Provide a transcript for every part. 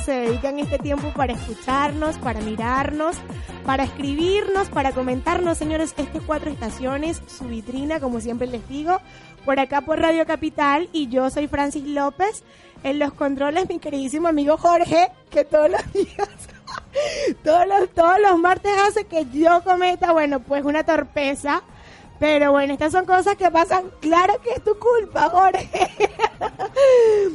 Se dedican este tiempo para escucharnos, para mirarnos, para escribirnos, para comentarnos, señores, este cuatro estaciones, su vitrina, como siempre les digo, por acá por Radio Capital y yo soy Francis López. En los controles, mi queridísimo amigo Jorge, que todos los días, todos los, todos los martes hace que yo cometa, bueno, pues una torpeza. Pero bueno, estas son cosas que pasan. Claro que es tu culpa, Jorge.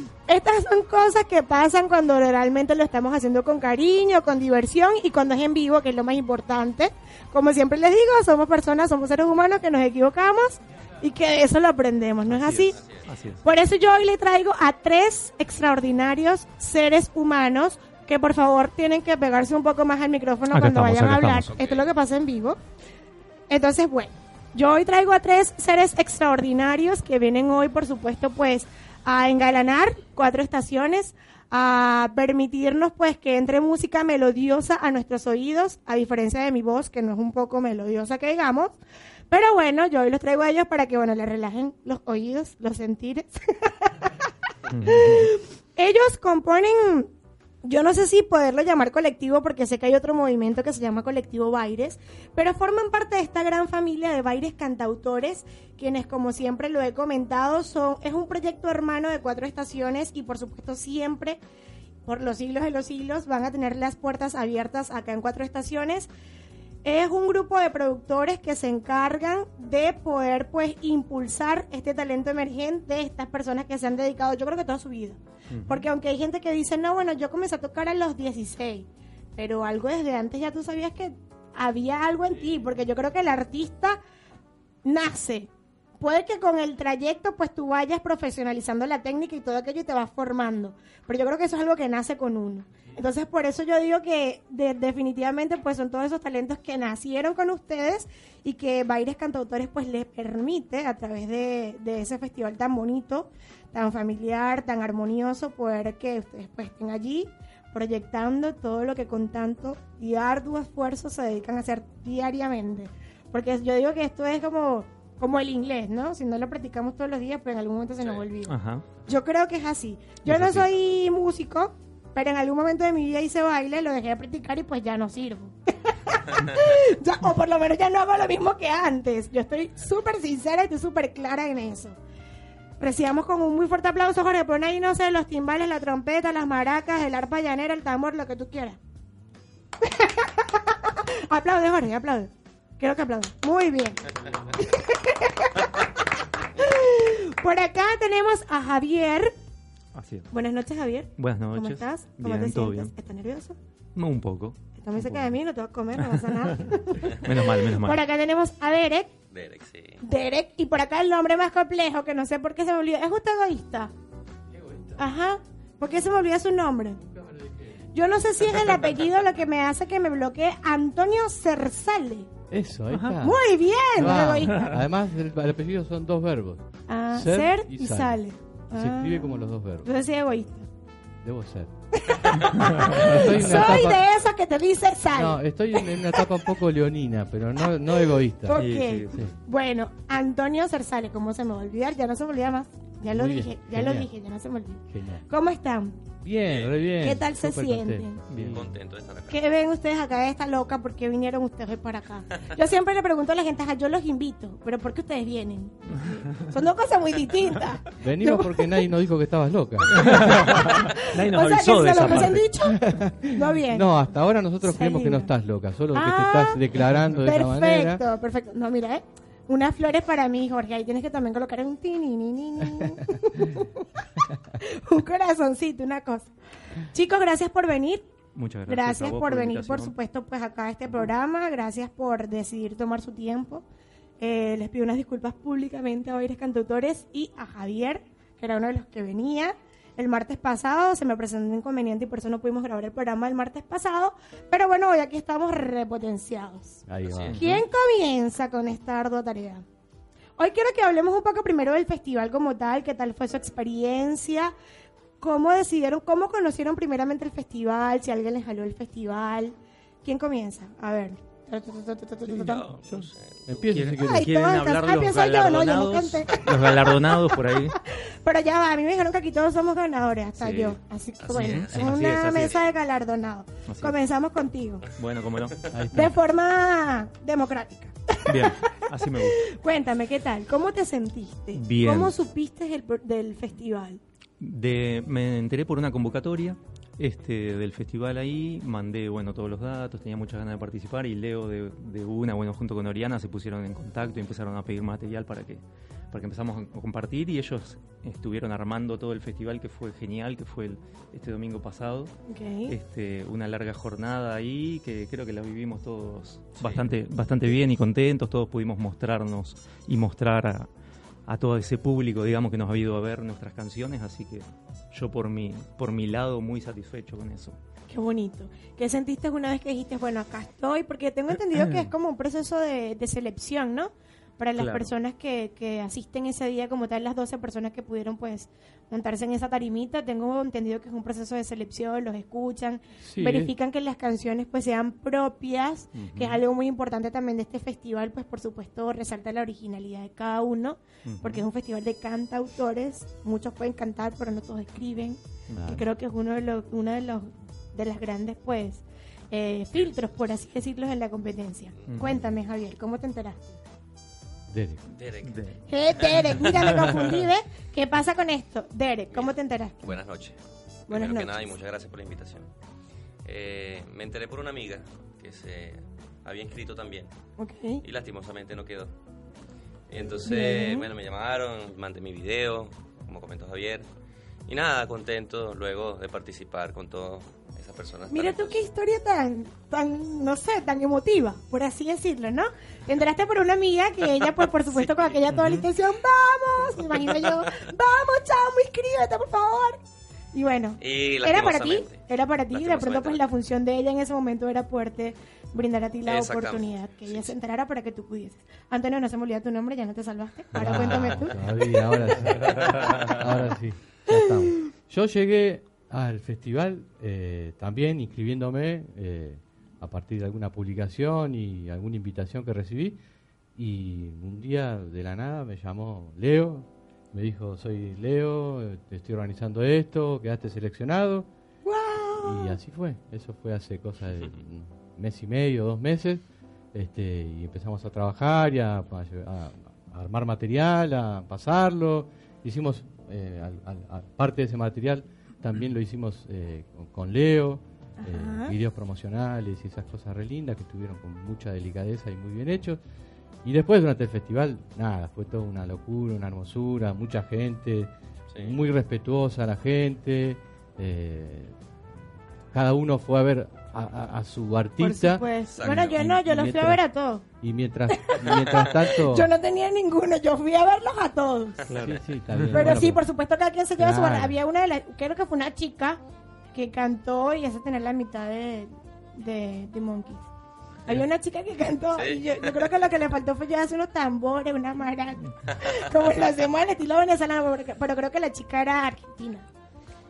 Estas son cosas que pasan cuando realmente lo estamos haciendo con cariño, con diversión y cuando es en vivo, que es lo más importante. Como siempre les digo, somos personas, somos seres humanos que nos equivocamos y que de eso lo aprendemos, ¿no es así? Así es. Por eso yo hoy le traigo a tres extraordinarios seres humanos que por favor tienen que pegarse un poco más al micrófono Acá cuando estamos, vayan a hablar. estamos. Esto es lo que pasa en vivo. Entonces, bueno, yo hoy traigo a tres seres extraordinarios que vienen hoy, por supuesto, pues a engalanar cuatro estaciones, a permitirnos pues que entre música melodiosa a nuestros oídos, a diferencia de mi voz, que no es un poco melodiosa que digamos. Pero bueno, yo hoy los traigo a ellos para que, bueno, le relajen los oídos, los sentires. Ellos componen, yo no sé si poderlo llamar colectivo porque sé que hay otro movimiento que se llama colectivo Baires, pero forman parte de esta gran familia de Baires cantautores, quienes como siempre lo he comentado, son es un proyecto hermano de cuatro estaciones y por supuesto siempre por los siglos de los siglos van a tener las puertas abiertas acá en cuatro estaciones. Es un grupo de productores que se encargan de poder pues impulsar este talento emergente, estas personas que se han dedicado, yo creo que toda su vida. Porque aunque hay gente que dice, no, bueno, yo comencé a tocar a los 16, pero algo desde antes ya tú sabías que había algo en ti, porque yo creo que el artista nace. Puede que con el trayecto pues tú vayas profesionalizando la técnica y todo aquello y te vas formando, pero yo creo que eso es algo que nace con uno. Entonces por eso yo digo que de- definitivamente pues son todos esos talentos que nacieron con ustedes y que Baires Cantautores pues les permite a través de, de ese festival tan bonito, tan familiar, tan armonioso, poder que ustedes pues estén allí proyectando todo lo que con tanto y arduo esfuerzo se dedican a hacer diariamente. Porque yo digo que esto es como, como el inglés, ¿no? Si no lo practicamos todos los días, pues en algún momento se nos olvida. Ajá. Yo creo que es así. Yo Es no así. soy músico, pero en algún momento de mi vida hice baile, lo dejé de practicar y pues ya no sirvo. Ya, o por lo menos ya no hago lo mismo que antes. Yo estoy súper sincera y estoy súper clara en eso. Recibamos con un muy fuerte aplauso, Jorge. Pon ahí, no sé, los timbales, la trompeta, las maracas, el arpa llanera, el tambor, lo que tú quieras. aplaude, Jorge, aplaude. Quiero que aplaude. Muy bien. Por acá tenemos a Javier. Así es. Buenas noches, Javier. Buenas ¿Cómo noches. estás? ¿Cómo Bien, te todo sientes? bien. ¿Estás nervioso? No, un poco. Está muy cerca de mí, no te voy a comer, no pasa nada. Menos mal, menos mal. Por acá tenemos a Derek. Derek, sí. Derek, y por acá el nombre más complejo, que no sé por qué se me olvidó. ¿Es usted egoísta? Ajá. ¿Por qué se me olvida su nombre? Yo no sé si es el apellido lo que me hace que me bloquee. Antonio Cersale. Eso, ahí Ajá. está. Muy bien, no egoísta. Además, el, el apellido son dos verbos. Ah, Ser ser, y y sale. sale. Se Ah. escribe como los dos verbos. Yo soy egoísta. Debo ser. Soy etapa- de esas que te dice sal. No, estoy en en una etapa un poco leonina, pero no, no egoísta. Ok. Sí, sí, sí. Bueno, Antonio Cersale, ¿cómo se me va a olvidar? Ya no se me olvida más. Ya lo bien, dije, ya lo dije, ya no se me olvide. Genial. ¿Cómo están? Bien, re bien. ¿Qué tal se sienten? contento. Bien. Contento de estar acá. ¿Qué ven ustedes acá de esta loca? ¿Por qué vinieron ustedes para acá? Yo siempre le pregunto a la gente, "Ajá, yo los invito, pero ¿por qué ustedes vienen? Son dos cosas muy distintas. Venimos porque nadie nos dijo que estabas loca. Nadie nos o sea, avisó que de a esa lo que se han parte. dicho, no bien. No, hasta ahora nosotros creemos que no estás loca, solo que Ah, te estás declarando de esa manera. Perfecto, perfecto. No, mira, ¿eh? Unas flores para mí, Jorge. Ahí tienes que también colocar un tini, ni, ni, ni. un corazoncito, una cosa. Chicos, gracias por venir. Muchas gracias. Gracias por venir, por supuesto, pues acá a este programa. Gracias por decidir tomar su tiempo. Eh, les pido unas disculpas públicamente a Oires Cantautores y a Javier, que era uno de los que venía. El martes pasado se me presentó un inconveniente y por eso no pudimos grabar el programa el martes pasado. Pero bueno, hoy aquí estamos repotenciados. Ahí va. ¿Quién comienza con esta ardua tarea? Hoy quiero que hablemos un poco primero del festival como tal, qué tal fue su experiencia, cómo decidieron, cómo conocieron primeramente el festival, si alguien les jaló el festival. ¿Quién comienza? A ver. Yo, sé. Empieza si ¿Quieren, quieres. Ay, quieren todas hablar ah, los pienso yo, no, galardonados? los galardonados por ahí. Pero ya va, a mí me dijeron que aquí todos somos ganadores, hasta Sí. yo. Así que Así bueno, es, es así una es, mesa es. de galardonados. Así. Comenzamos contigo. Bueno, cómo no. De forma democrática. Bien, así me gusta. Cuéntame, ¿qué tal? ¿Cómo te sentiste? Bien. ¿Cómo supiste el, del festival? De, me enteré por una convocatoria este, del festival ahí, mandé bueno todos los datos, tenía muchas ganas de participar y Leo de, de una, bueno, junto con Oriana se pusieron en contacto y empezaron a pedir material para que, para que empezamos a compartir y ellos estuvieron armando todo el festival que fue genial, que fue el- este domingo pasado. Este, una larga jornada ahí que creo que la vivimos todos Sí. bastante, bastante bien y contentos, todos pudimos mostrarnos y mostrar a, a todo ese público, digamos, que nos ha ido a ver nuestras canciones, así que yo por mi, por mi lado muy satisfecho con eso. Qué bonito. ¿Qué sentiste una vez que dijiste, bueno, acá estoy? Porque tengo entendido que es como un proceso de, de selección, ¿no? Para las Claro. personas que, que asisten ese día, como tal, las 12 personas que pudieron, pues, montarse en esa tarimita. Tengo entendido que es un proceso de selección, los escuchan, Sí, verifican que las canciones, pues, sean propias, que es algo muy importante también de este festival, pues, por supuesto, resalta la originalidad de cada uno, porque es un festival de cantautores. Muchos pueden cantar, pero no todos escriben Claro. que creo que es uno de los uno de los de las grandes pues eh, filtros por así decirlo en la competencia cuéntame Javier cómo te enteraste Derek. Derek, De- Eh, Derek mira me confundí ¿ves? qué pasa con esto Derek cómo te enteraste buenas noches. Buenas Primero que noches. nada y muchas gracias por la invitación. Eh, me enteré por una amiga que se había inscrito también Ok. y lastimosamente no quedó. Y entonces, Bien. bueno, me llamaron, mandé mi video, como comentó Javier. Y nada, contento luego de participar con esas personas. Mira tú qué historia tan, tan, no sé, tan emotiva, por así decirlo, ¿no? Te enteraste por una amiga que ella, pues, por supuesto, con aquella toda la intención, ¡vamos! Me imagino yo, ¡vamos, chamo, inscríbete, por favor! Y bueno, Y era para ti, era para ti, de pronto, pues, la función de ella en ese momento era poderte brindar a ti la oportunidad, que ella Sí, se enterara para que tú pudieses. Antonio, no se me olvida tu nombre, ya no te salvaste. Ahora cuéntame tú. Todavía, ahora sí. Ahora sí, ya estamos. Yo llegué al festival eh, también inscribiéndome eh, a partir de alguna publicación y alguna invitación que recibí. Y un día de la nada me llamó Leo, me dijo, soy Leo, te estoy organizando esto, quedaste seleccionado. Y así fue, eso fue hace cosa de un mes y medio, dos meses, este, y empezamos a trabajar y a, a- a armar material, a pasarlo. Hicimos eh, a- parte de ese material, también lo hicimos eh, con, con Leo, eh, videos promocionales y esas cosas re lindas que estuvieron con mucha delicadeza y muy bien hechos. Y después durante el festival, nada, fue toda una locura, una hermosura, mucha gente, Sí. muy respetuosa la gente. eh, cada uno fue a ver a, su artista. Bueno, yo no, yo los fui a ver a todos. y mientras mientras tanto Yo no tenía ninguno, yo fui a verlos a todos. sí, sí. Pero Bueno, sí, por supuesto, cada quien se lleva su Claro. barra. Había una de las, creo que fue una chica que cantó y esa tenía la mitad de, de, de Monkeys. Había una chica que cantó Sí. y yo, yo creo que lo que le faltó fue llevarse unos tambores, una maracas, como lo hacemos al estilo venezolano, pero creo que la chica era argentina.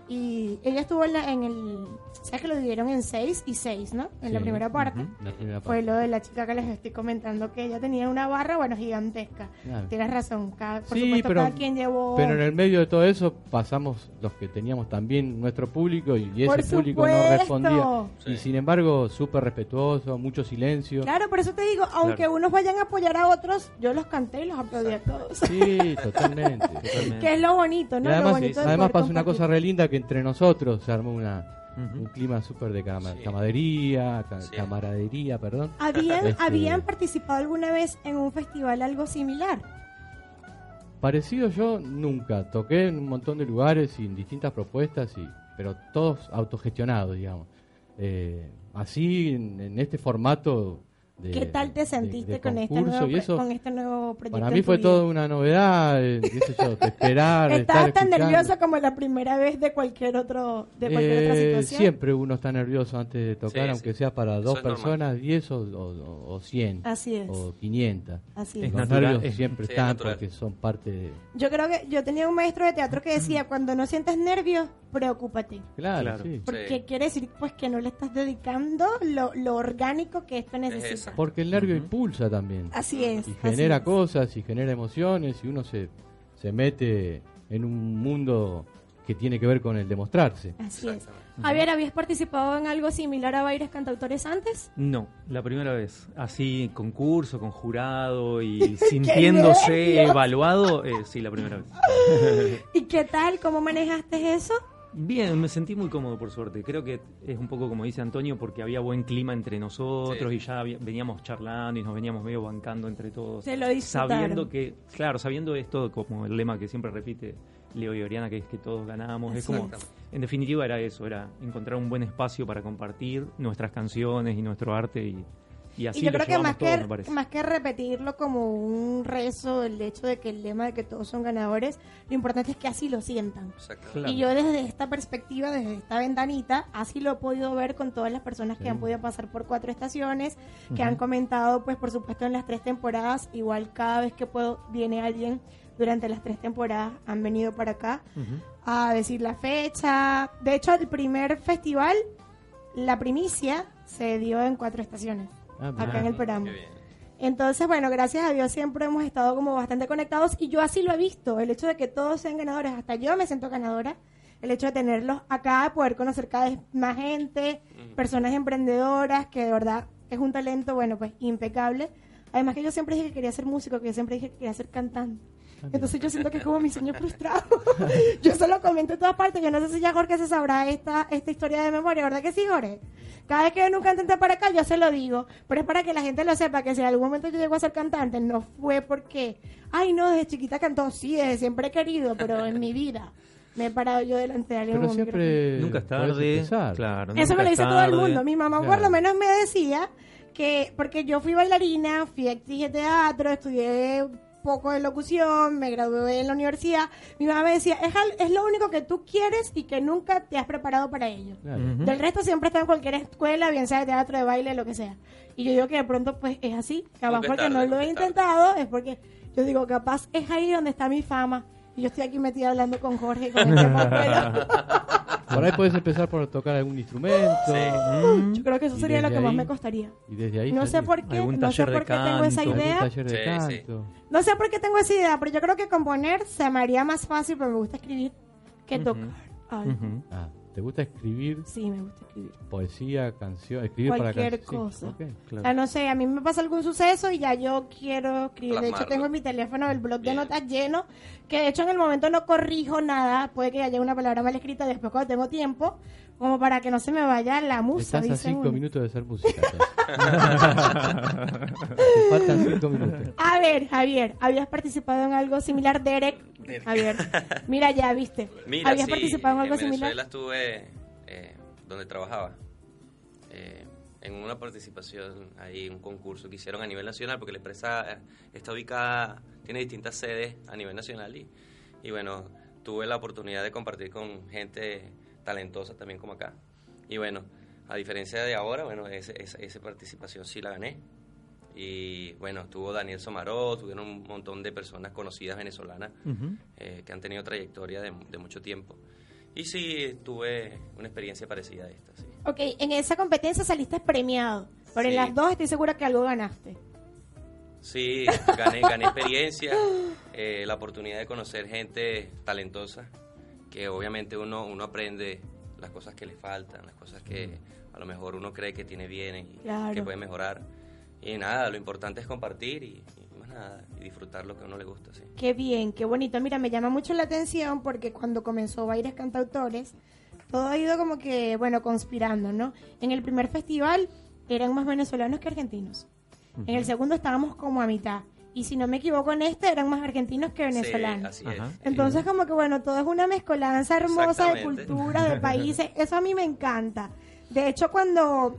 Y ella estuvo en, la- en el... ¿Sabes que lo dividieron en seis y seis, no? En la Sí. primera parte. Ujú. La primera Fue parte. lo de la chica que les estoy comentando, que ella tenía una barra, bueno, gigantesca. Claro. Tienes razón, cada, por Sí, supuesto, pero- cada quien llevó... Pero en el medio de todo eso pasamos los que teníamos también nuestro público y, y ese público no respondía. Sí. Y sin embargo, súper respetuoso, mucho silencio. Claro, por eso te digo, aunque Claro. unos vayan a apoyar a otros, yo los canté y los aplaudí a todos. Sí, totalmente. Totalmente. que es lo bonito, Y ¿no? lo además, bonito de además pasó una compartir. cosa re linda que entre nosotros se armó una, un clima súper de cama- Sí. camaradería, ca- Sí. camaradería, perdón. ¿Habían, Este- ¿Habían participado alguna vez en un festival algo similar? Parecido yo nunca, toqué en un montón de lugares y en distintas propuestas, y, pero todos autogestionados, digamos. Eh, así, en, en este formato de ¿Qué tal te sentiste de con, este nuevo, eso con este nuevo proyecto? Para mí fue vida? toda una novedad, qué sé yo, de esperar, Estabas estar tan nerviosa como la primera vez de cualquier otro de cualquier otra Eh, situación. Siempre uno está nervioso antes de tocar, Sí, aunque sí. sea para dos personas, 10 o, o, o 100, Así es. o 500. Así Es. Los natural, nervios es- siempre sí, es están natural. porque son parte de... Yo creo que yo tenía un maestro de teatro que decía, cuando no sientes nervios, preocúpate. Claro, Claro. sí. Porque Sí. quiere decir pues que no le estás dedicando lo, lo orgánico que esto necesita. Porque el nervio impulsa también. Así es. y así genera es. cosas y genera emociones y uno se, se mete en un mundo que tiene que ver con el demostrarse. Así es. Javier, ¿habías participado en algo similar a Bailes Cantautores antes? No, la primera vez. Así, concurso, con jurado y sintiéndose evaluado, eh, sí, la primera vez. ¿Y qué tal? ¿Cómo manejaste eso? Bien, me sentí muy cómodo por suerte. Creo que es un poco como dice Antonio, porque había buen clima entre nosotros Sí. y ya veníamos charlando y nos veníamos medio bancando entre todos. Se lo disfrutaron. Sabiendo que, claro, sabiendo esto como el lema que siempre repite Leo y Oriana, que es que todos ganamos. Es como, en definitiva era eso, era encontrar un buen espacio para compartir nuestras canciones y nuestro arte y, y así y yo lo creo que más, todos, que más que repetirlo como un rezo, el hecho de que el lema de que todos son ganadores, lo importante es que así lo sientan. Claro. Y yo desde esta perspectiva, desde esta ventanita, así lo he podido ver con todas las personas que han podido pasar por cuatro estaciones, que han comentado, pues por supuesto en las tres temporadas, igual cada vez que puedo viene alguien durante las tres temporadas, han venido para acá a decir la fecha. De hecho, el primer festival, la primicia, se dio en cuatro estaciones, Ah, acá en el programa. Qué bien. Entonces, bueno, gracias a Dios siempre hemos estado como bastante conectados y yo así lo he visto, el hecho de que todos sean ganadores, hasta yo me siento ganadora, el hecho de tenerlos acá, de poder conocer cada vez más gente, personas emprendedoras, que de verdad es un talento, bueno, pues impecable. Además que yo siempre dije que quería ser músico, que yo siempre dije que quería ser cantante. Entonces yo siento que es como mi sueño frustrado. yo se lo comento en todas partes. Yo no sé si ya Jorge se sabrá esta, esta historia de memoria, ¿verdad que sí, Jorge? Cada vez que viene un cantante para acá, yo se lo digo. Pero es para que la gente lo sepa, que si en algún momento yo llego a ser cantante, no fue porque, ay, no, desde chiquita cantó, sí, desde siempre he querido, pero en mi vida me he parado yo delante de alguien Pero siempre Nunca es tarde. Claro, Eso me lo dice todo el tarde. mundo. Mi mamá por Claro. lo menos me decía que, porque yo fui bailarina, fui actriz de teatro, estudié poco de locución, me gradué en la universidad. Mi mamá me decía, es, al- es lo único que tú quieres y que nunca te has preparado para ello. Claro. Ujú. Del resto siempre está en cualquier escuela, bien sea de teatro, de baile, lo que sea. Y yo digo que de pronto pues es así. Capaz porque tarde, no lo he tarde. intentado, es porque yo digo, capaz es ahí donde está mi fama. Y yo estoy aquí metida hablando con Jorge, con el tema afuera. Por ahí puedes empezar por tocar algún instrumento. Mm. Yo creo que eso sería lo que más ahí- me costaría. Y desde ahí No sé por qué, Algún no sé por qué tengo esa idea. Sí, sí. No sé por qué tengo esa idea, pero yo creo que componer se me haría más fácil, pero me gusta escribir que Ujú. tocar. algo. Ujú. Ah, ¿te gusta escribir Sí, me gusta escribir. poesía, canción, escribir para Cualquier? Sí, cosa. ok. O Claro. sea, no sé, a mí me pasa algún suceso y ya yo quiero escribir. De hecho, Plasmarlo. tengo en mi teléfono el blog de Bien. notas lleno, que de hecho en el momento no corrijo nada, puede que haya una palabra mal escrita después cuando tengo tiempo, como para que no se me vaya la musa. Estás a cinco uno. minutos de hacer música. Te faltan cinco minutos. A ver, Javier, ¿habías participado en algo similar, Derek? Javier, mira ya, viste. Mira, ¿Habías sí, participado en algo Venezuela similar? estuve eh, donde trabajaba. eh, en una participación ahí, un concurso que hicieron a nivel nacional, porque la empresa eh, está ubicada, tiene distintas sedes a nivel nacional y, y bueno, tuve la oportunidad de compartir con gente talentosa también como acá. Y bueno, a diferencia de ahora, bueno, ese- esa, esa participación sí la gané. Y bueno, estuvo Daniel Somaró, tuvieron un montón de personas conocidas venezolanas Ujú. eh, que han tenido trayectoria de, de mucho tiempo. Y sí, tuve una experiencia parecida a esta, sí. Ok, en esa competencia saliste premiado, pero en Sí. las dos estoy segura que algo ganaste. Sí, gané, gané experiencia, eh, la oportunidad de conocer gente talentosa, que obviamente uno, uno aprende las cosas que le faltan, las cosas que a lo mejor uno cree que tiene bien y Claro. que puede mejorar. Y nada, lo importante es compartir y, y más nada, y disfrutar lo que a uno le gusta, sí. Qué bien, qué bonito. Mira, me llama mucho la atención porque cuando comenzó Baires Cantautores, todo ha ido como que, bueno, conspirando, ¿no? En el primer festival eran más venezolanos que argentinos. En el segundo estábamos como a mitad. Y si no me equivoco en este, eran más argentinos que venezolanos. Sí, así Ajá. es. Entonces, como que bueno, todo es una mezcolanza hermosa de culturas, de países. Eso a mí me encanta. De hecho, cuando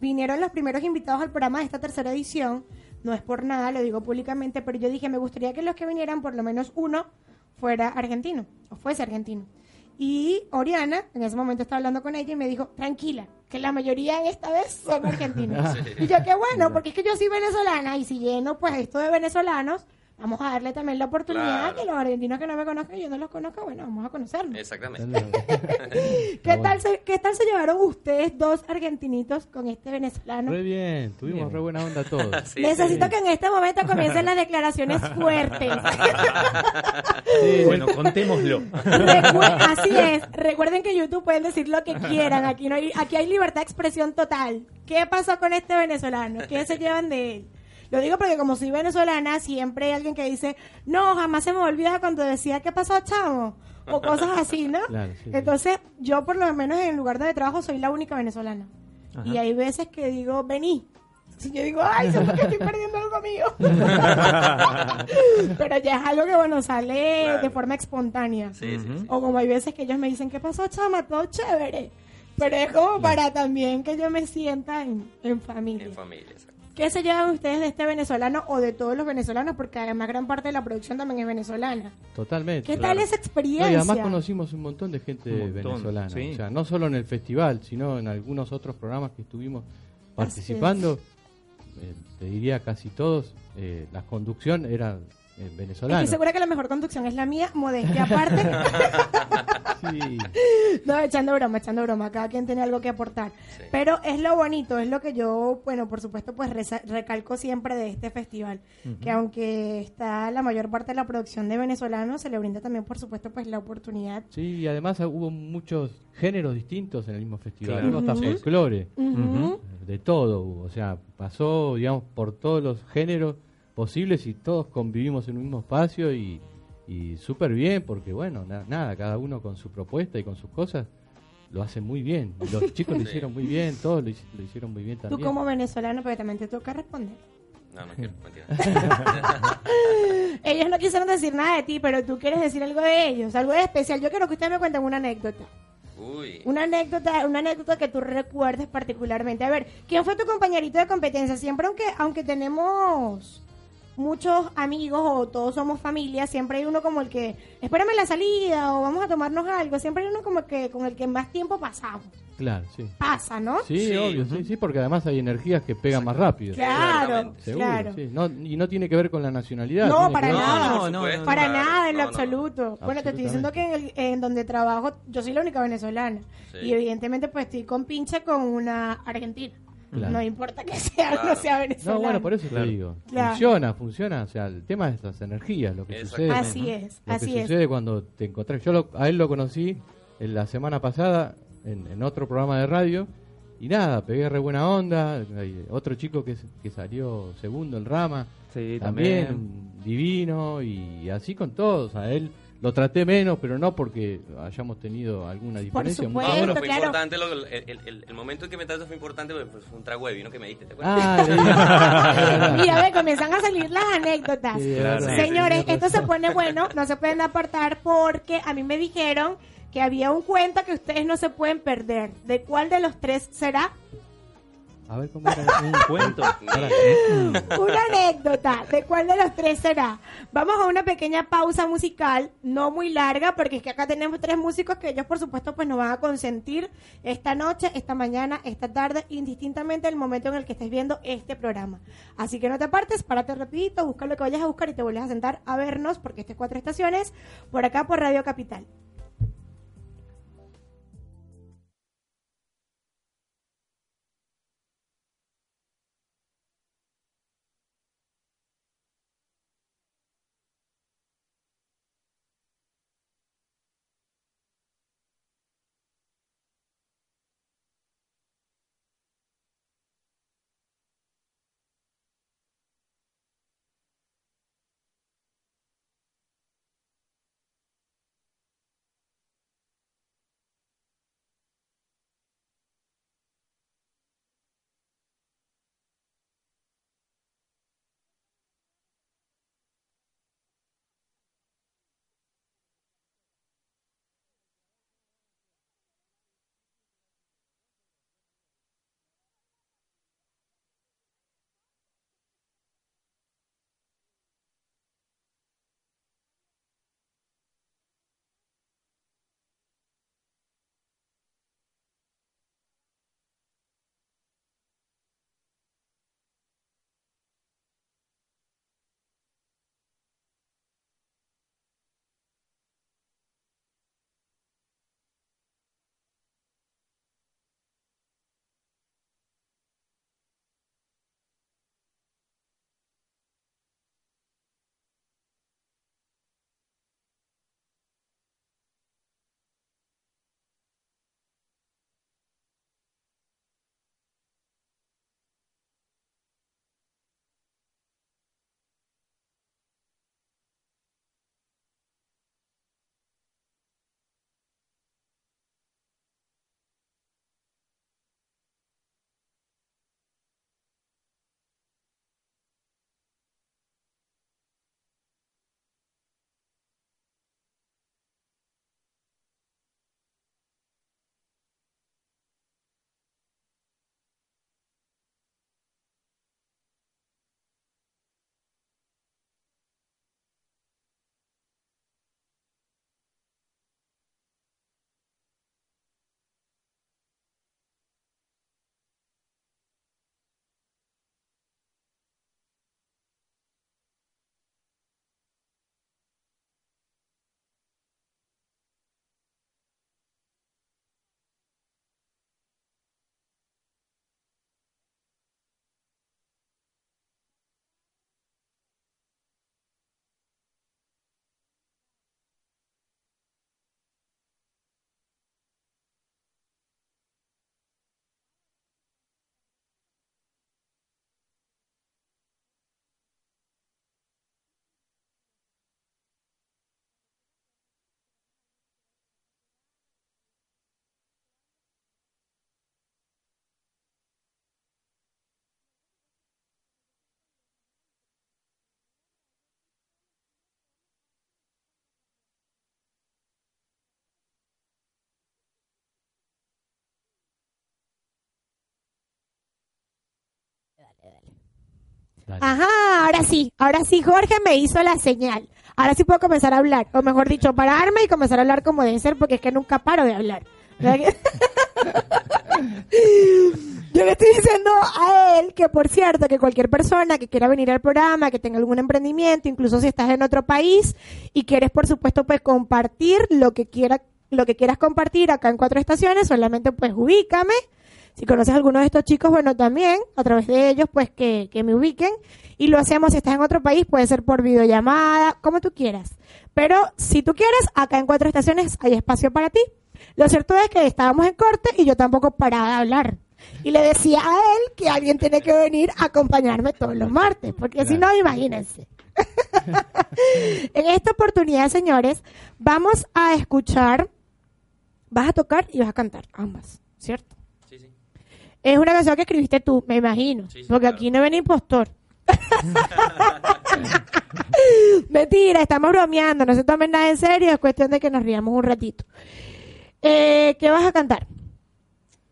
vinieron los primeros invitados al programa de esta tercera edición, no es por nada, lo digo públicamente, pero yo dije, me gustaría que los que vinieran, por lo menos uno, fuera argentino, o fuese argentino. Y Oriana, en ese momento estaba hablando con ella y me dijo, tranquila, que la mayoría esta vez son argentinos. Y yo, qué bueno, porque es que yo soy venezolana y si lleno pues esto de venezolanos, vamos a darle también la oportunidad Claro. que los argentinos que no me conozcan y yo no los conozco, bueno, vamos a conocerlos. Exactamente. ¿Qué tal, se, ¿Qué tal se llevaron ustedes dos argentinitos con este venezolano? Re bien, tuvimos Bien. re buena onda todos. Sí, Necesito sí. que en este momento comiencen las declaraciones fuertes. Sí, Bueno, contémoslo. Así es. Recuerden que en YouTube pueden decir lo que quieran. Aquí no hay, aquí hay libertad de expresión total. ¿Qué pasó con este venezolano? ¿Qué se llevan de él? Lo digo porque como soy venezolana, siempre hay alguien que dice, no, jamás se me olvida cuando decía, ¿qué pasó, chavo? O cosas así, ¿no? Claro, sí, sí. Entonces, yo por lo menos en el lugar donde trabajo soy la única venezolana. Ajá. Y hay veces que digo, vení. Si yo digo, ay, siento que estoy perdiendo algo mío. Pero ya es algo que, bueno, sale Claro. de forma espontánea. Sí, sí, sí. O como hay veces que ellos me dicen, ¿qué pasó, chama? Todo chévere. Pero es como para también que yo me sienta en, en familia. En familia, exacto. ¿Qué se llevan ustedes de este venezolano o de todos los venezolanos? Porque además gran parte de la producción también es venezolana. Totalmente. ¿Qué claro. tal esa No, experiencia? y además conocimos un montón de gente montón, venezolana. sí. O sea, no solo en el festival, sino en algunos otros programas que estuvimos participando. eh, te diría casi todos, eh, la conducción era eh, venezolana. Estoy segura que la mejor conducción es la mía, modestia aparte. Sí. No, echando broma, echando broma. Cada quien tiene algo que aportar. Sí. Pero es lo bonito, es lo que yo, bueno, por supuesto, pues recalco siempre de este festival. Que aunque está la mayor parte de la producción de venezolanos, se le brinda también, por supuesto, pues la oportunidad. Sí, y además hubo muchos géneros distintos en el mismo festival. Claro. Hubo hasta Ujú. folclore, Ujú. de todo hubo. O sea, pasó, digamos, por todos los géneros posibles y todos convivimos en un mismo espacio y, y súper bien, porque bueno, na- nada, cada uno con su propuesta y con sus cosas lo hace muy bien. Los chicos lo hicieron muy bien, todos lo, hic- lo hicieron muy bien Tú también. como venezolano, pero también te toca responder. No, no quiero, mentira. Ellos no quisieron decir nada de ti, pero tú quieres decir algo de ellos, algo de especial. Yo quiero que ustedes me cuenten una anécdota. Uy. Una anécdota, una anécdota que tú recuerdes particularmente. A ver, ¿quién fue tu compañerito de competencia? Siempre aunque, aunque tenemos muchos amigos o todos somos familia, siempre hay uno como el que, espérame en la salida o vamos a tomarnos algo. Siempre hay uno como que con el que más tiempo pasamos. Claro, sí. Pasa, ¿no? Sí, Sí. obvio, sí, sí, porque además hay energías que pegan más rápido. Claro. Seguro, claro. sí. No, y no tiene que ver con la nacionalidad. No, para que nada. No, no, Para nada, en lo absoluto. Bueno, te estoy diciendo que en, el- en donde trabajo, yo soy la única venezolana. Sí. Y evidentemente, pues estoy con pinche con una argentina. Claro. No importa que sea o no sea venezolana. No, bueno, por eso Claro. te digo. Claro. Funciona, funciona. O sea, el tema es las energías, lo que sucede. Así es, Lo así que es. sucede cuando te encontrás. Yo lo- a él lo conocí en la semana pasada en, en otro programa de radio. Y nada, pegué re buena onda. Hay otro chico que, que salió segundo en rama. Sí, también, también. divino. Y así con todos. A él lo traté menos, pero no porque hayamos tenido alguna diferencia. supuesto. No, pero fue claro. importante, lo- el, el- el- momento en que me trataste fue importante porque fue un trago de vino que me diste, ¿te acuerdas? Ah, Mira, ve, comienzan a salir las anécdotas. Sí, Claro. Señores, Sí, esto se pone bueno, no se pueden apartar porque a mí me dijeron que había un cuento que ustedes no se pueden perder. ¿De cuál de los tres será? A ver cómo era. Un cuento. Una anécdota. ¿De cuál de los tres será? Vamos a una pequeña pausa musical, no muy larga, porque es que acá tenemos tres músicos que ellos, por supuesto, pues nos van a consentir esta noche, esta mañana, esta tarde, indistintamente el momento en el que estés viendo este programa. Así que no te apartes, párate rapidito, busca lo que vayas a buscar y te vuelves a sentar a vernos, porque este es Cuatro Estaciones, por acá por Radio Capital. Ajá, ahora sí, ahora sí, Jorge me hizo la señal. Ahora sí puedo comenzar a hablar, o mejor dicho, pararme y comenzar a hablar como debe ser, porque es que nunca paro de hablar. ¿Verdad que- Yo le estoy diciendo a él que, por cierto, que cualquier persona que quiera venir al programa, que tenga algún emprendimiento, incluso si estás en otro país y quieres, por supuesto, pues compartir lo que quiera, lo que quieras compartir acá en Cuatro Estaciones, solamente pues ubícame. Si conoces a alguno de estos chicos, bueno, también a través de ellos, pues que, que me ubiquen. Y lo hacemos si estás en otro país, puede ser por videollamada, como tú quieras. Pero si tú quieres, acá en Cuatro Estaciones hay espacio para ti. Lo cierto es que estábamos en corte y yo tampoco paraba de hablar. Y le decía a él que alguien tiene que venir a acompañarme todos los martes, porque si no, imagínense. en esta oportunidad, señores, vamos a escuchar, vas a tocar y vas a cantar, ambas, ¿cierto? Es una canción que escribiste tú, me imagino, Sí, sí, porque claro. aquí no ven impostor. Mentira, estamos bromeando, no se tomen nada en serio, es cuestión de que nos riamos un ratito. Eh, ¿Qué vas a cantar?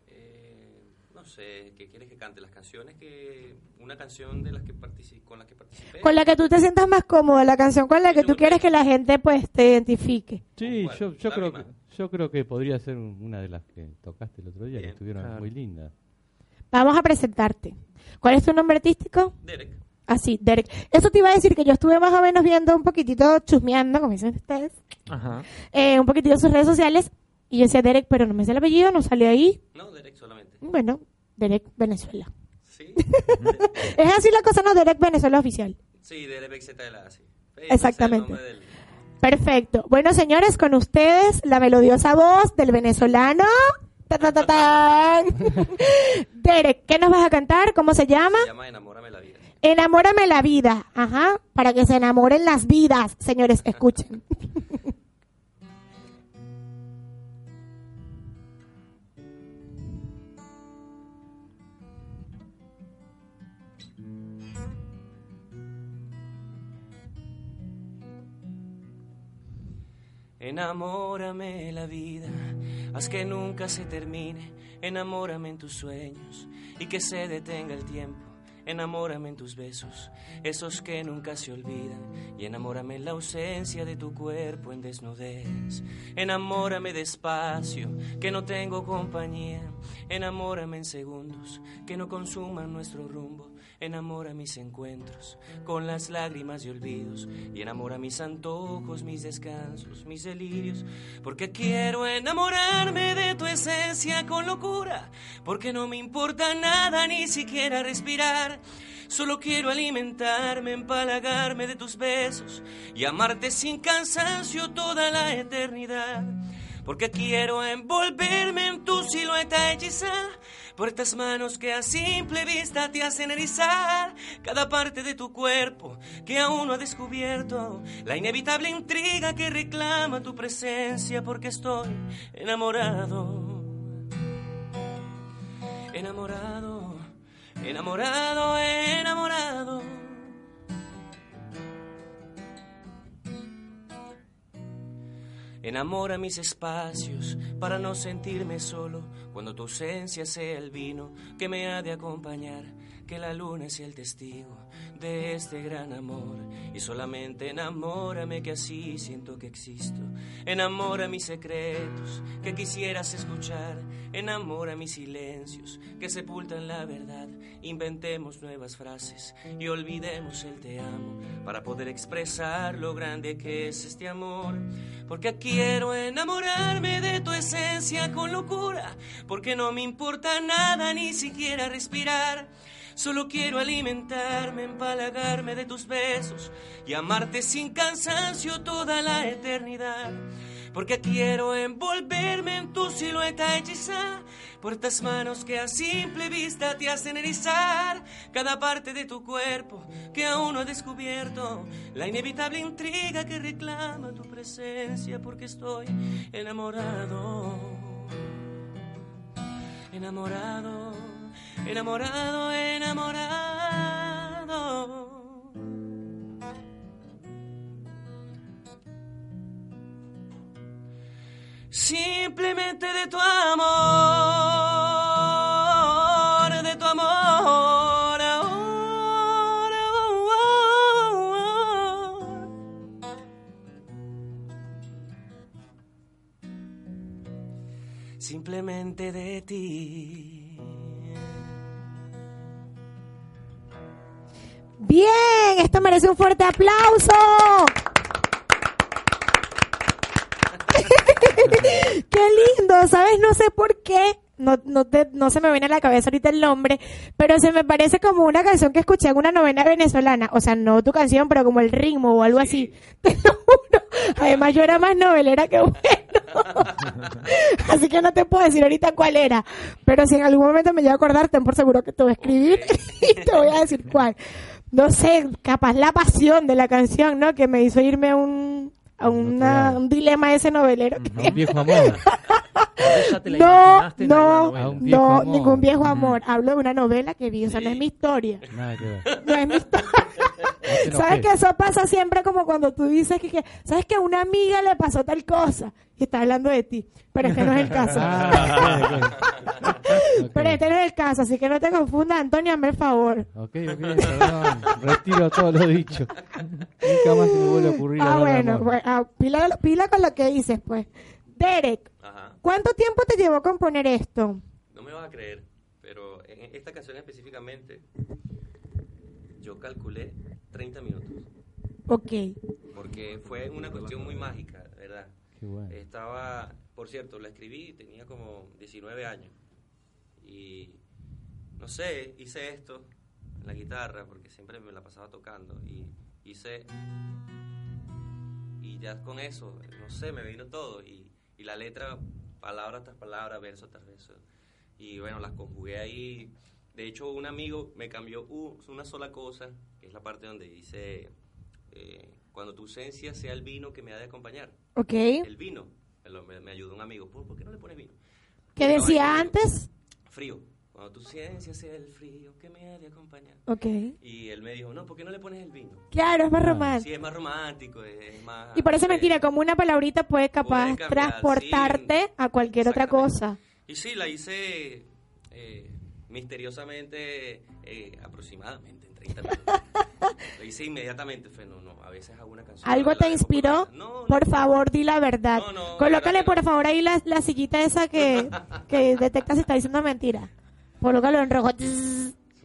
Eh, no sé, ¿qué quieres que cante? Las canciones que... Una canción de las que con las que participé. Con la que tú te sientas más cómodo, la canción con la que tú quieres que la gente pues te identifique. Sí, yo, yo La creo que, yo creo que podría ser un- una de las que tocaste el otro día, que estuvieron Claro. muy lindas. Vamos a presentarte. ¿Cuál es tu nombre artístico? Derek. Así, Derek. Eso te iba a decir que yo estuve más o menos viendo un poquitito, chusmeando, como dicen ustedes, Ajá. eh, un poquitito sus redes sociales. Y yo decía Derek, pero no me sé el apellido, no salió ahí. No, Derek solamente. Bueno, Derek Venezuela. Sí. Es así la cosa, no, Derek Venezuela oficial. sí, Derek Z de la sí. Sí, Exactamente. del- Perfecto. Bueno, señores, con ustedes la melodiosa voz del venezolano. Ta, ta, ta, tan. Derek, ¿qué nos vas a cantar? ¿Cómo se llama? Se llama Enamórame la vida. Enamórame la vida. Ajá. Para que se enamoren las vidas. Señores, escuchen. Enamórame la vida, haz que nunca se termine. Enamórame en tus sueños y que se detenga el tiempo. Enamórame en tus besos, esos que nunca se olvidan. Y enamórame en la ausencia de tu cuerpo en desnudez. Enamórame despacio, que no tengo compañía. Enamórame en segundos, que no consuman nuestro rumbo. Enamora mis encuentros con las lágrimas y olvidos y enamora mis antojos, mis descansos, mis delirios, porque quiero enamorarme de tu esencia con locura, porque no me importa nada, ni siquiera respirar. Solo quiero alimentarme, empalagarme de tus besos y amarte sin cansancio toda la eternidad. Porque quiero envolverme en tu silueta hechizada por estas manos que a simple vista te hacen erizar cada parte de tu cuerpo que aún no ha descubierto la inevitable intriga que reclama tu presencia porque estoy enamorado. Enamorado enamorado enamorado Enamora mis espacios para no sentirme solo cuando tu ausencia sea el vino que me ha de acompañar. Que la luna sea el testigo de este gran amor. Y solamente enamórame que así siento que existo. Enamora mis secretos que quisieras escuchar. Enamora mis silencios que sepultan la verdad. Inventemos nuevas frases y olvidemos el te amo para poder expresar lo grande que es este amor. Porque quiero enamorarme de tu esencia con locura. Porque no me importa nada, ni siquiera respirar. Solo quiero alimentarme, empalagarme de tus besos y amarte sin cansancio toda la eternidad. Porque quiero envolverme en tu silueta hechizada por estas manos que a simple vista te hacen erizar cada parte de tu cuerpo que aún no he descubierto. La inevitable intriga que reclama tu presencia porque estoy enamorado. Enamorado enamorado, enamorado. Simplemente de tu amor, de tu amor. Simplemente de ti. Merece un fuerte aplauso. Qué lindo, ¿sabes? No sé por qué. No, no, te- no se me viene a la cabeza ahorita el nombre, pero se me parece como una canción que escuché en una novena venezolana. O sea, no tu canción, pero como el ritmo o algo así. Te lo juro. Además, yo era más novelera que bueno. Así que no te puedo decir ahorita cuál era. Pero si en algún momento me llevo a acordar, ten por seguro que te voy a escribir y te voy a decir cuál. No sé, capaz la pasión de la canción, ¿no? Que me hizo irme a un, a una, un dilema ese novelero. Un viejo amor. Ya te la No, no, no, ningún viejo amor. Hablo de una novela que vi, o sea, no es mi historia. Nada que ver. No es mi historia. No ¿Sabes que eso pasa siempre como cuando tú dices que, que- ¿sabes que a una amiga le pasó tal cosa? Y está hablando de ti. Pero este no es el caso. Ah. Pero este no es el caso, así que no te confundas, Antonio, hazme el favor. Ok, ok, perdón. Retiro todo lo dicho. Nunca más se me vuelve a ocurrir. Ah, bueno, pues, ah, pila, pila con lo que dices, pues. Derek. ¿Cuánto tiempo te llevó a componer esto? No me vas a creer, pero en esta canción específicamente yo calculé 30 minutos. Ok. Porque fue una cuestión muy mágica, ¿verdad? Qué bueno. Estaba, por cierto, la escribí y tenía como 19 años. Y no sé, hice esto en la guitarra porque siempre me la pasaba tocando. Y hice. Y ya con eso, no sé, me vino todo. Y, y la letra, palabra tras palabra, verso tras verso. Y bueno, las conjugué ahí. De hecho, un amigo me cambió una sola cosa, que es la parte donde dice. eh, cuando tu ausencia sea el vino que me ha de acompañar. Ok. El vino. Me, me, ayudó un amigo. ¿Por, qué no le pones vino? ¿Qué No, decía antes? Frío. Cuando tu ciencia sea el frío que me ha de acompañar. Ok. Y él me dijo, no, ¿por qué no le pones el vino? Claro, es más Ah. romántico. Sí, es más romántico, es, es más... Y parece sé. mentira, como una palabrita puede capaz Puede cambiar, transportarte sí. a cualquier otra cosa. Y sí, la hice eh, misteriosamente, eh, aproximadamente en 30 minutos. Lo hice inmediatamente, fue, no, no, a veces hago una canción. ¿Algo la te por inspiró? la- No, no, por favor, di la verdad. No, no, Colócale, la verdad por favor, ahí la, la sillita esa que, que detecta si está diciendo mentira. Colócalo en rojo.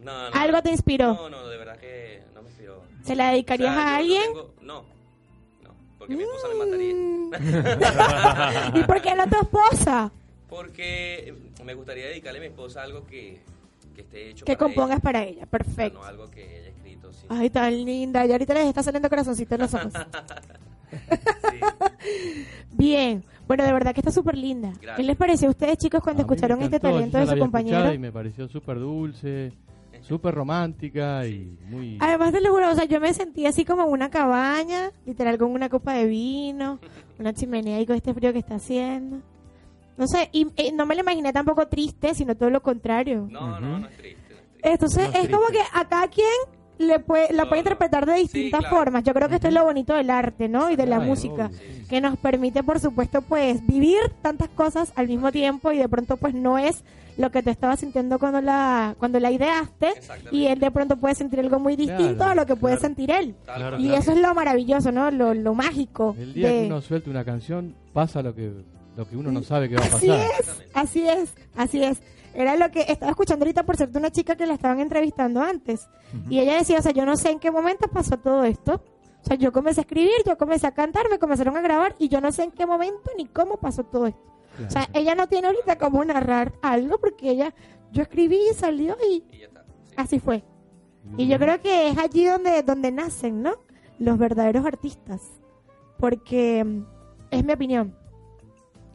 No, no, ¿Algo te inspiró? No, no, de verdad que no me inspiró. ¿Se la dedicarías O sea, a no alguien? tengo- No, no, porque mi esposa me mataría. ¿Y por qué no tu esposa? Porque me gustaría dedicarle a mi esposa algo que, que esté hecho Que para compongas ella. para ella. O sea, Perfecto. No algo que ella escrito. Sí. Ay, tan linda. Y ahorita les está saliendo corazoncito en los ojos. Sí. Bien. Bueno, de verdad que está súper linda. Gracias. ¿Qué les pareció a ustedes, chicos, cuando A escucharon este talento de su compañero? Y me pareció súper dulce, súper romántica y muy... Además te lo juro, o sea, yo me sentí así como en una cabaña, literal con una copa de vino, una chimenea y con este frío que está haciendo. No sé, y eh, no me lo imaginé tampoco triste, sino todo lo contrario. No, no, no es triste. No es triste. Entonces, No es es como que a cada quien le puede, la puede interpretar de Sí, distintas claro. formas. Yo creo que esto es lo bonito del arte, ¿no? Y de la Ay, música, obvio. que nos permite, por supuesto, pues vivir tantas cosas al mismo tiempo y de pronto, pues no es lo que te estaba sintiendo cuando la cuando la ideaste y él de pronto puede sentir algo muy distinto Claro, a lo que puede claro. sentir él. Y eso es lo maravilloso, ¿no? Lo, lo mágico. El día de- que uno suelta una canción, pasa lo que, lo que uno no sabe que va a Así pasar. es, así es, así es. Era lo que estaba escuchando ahorita, por cierto, una chica que la estaban entrevistando antes. Y ella decía, o sea, yo no sé en qué momento pasó todo esto. O sea, yo comencé a escribir, yo comencé a cantar, me comenzaron a grabar y yo no sé en qué momento ni cómo pasó todo esto. O sea, ella no tiene ahorita cómo narrar algo porque ella, yo escribí y salió y Y ya está. sí. así fue. Y yo creo que es allí donde, donde nacen, ¿no? Los verdaderos artistas. Porque es mi opinión.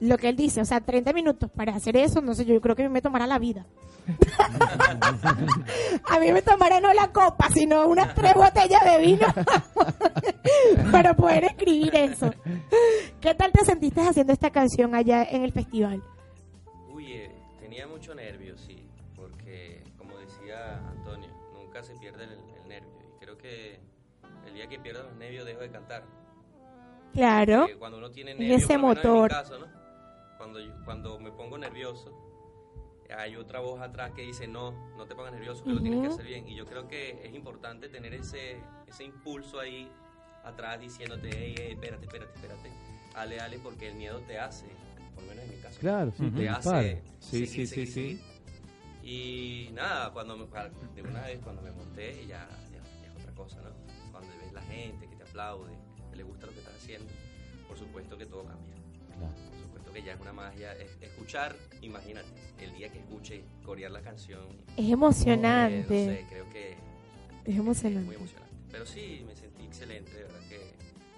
Lo que él dice, o sea, 30 minutos para hacer eso, no sé, yo creo que a mí me tomará la vida. a mí me tomará no la copa, sino unas tres botellas de vino para poder escribir eso. ¿Qué tal te sentiste haciendo esta canción allá en el festival? Uy, eh, tenía mucho nervio, sí, porque como decía Antonio, nunca se pierde el, el nervio. Y creo que el día que pierdo los nervios dejo de cantar. Claro. Cuando uno tiene Es nervios, ese en mi motor. caso, ¿no? Cuando, yo- cuando me pongo nervioso, hay otra voz atrás que dice, no, no te pongas nervioso, que lo tienes que hacer bien. Y yo creo que es importante tener ese, ese impulso ahí atrás diciéndote, hey, hey, espérate, espérate, espérate. Ale, ale, porque el miedo te hace por lo menos en mi caso. Claro, sí, te hace Sí, seguir, sí, sí, seguir, sí. seguir. Y nada, cuando me- de una vez cuando me monté ya, ya, ya es otra cosa, ¿no? Cuando ves la gente que te aplaude, que le gusta lo que estás haciendo, por supuesto que todo cambia. Claro. Supuesto que ya es una magia. Es- escuchar, imagínate, el día que escuche corear la canción. Es eh, emocionante. no sé, creo que Es es muy emocionante. emocionante. Pero sí, me sentí excelente, de verdad que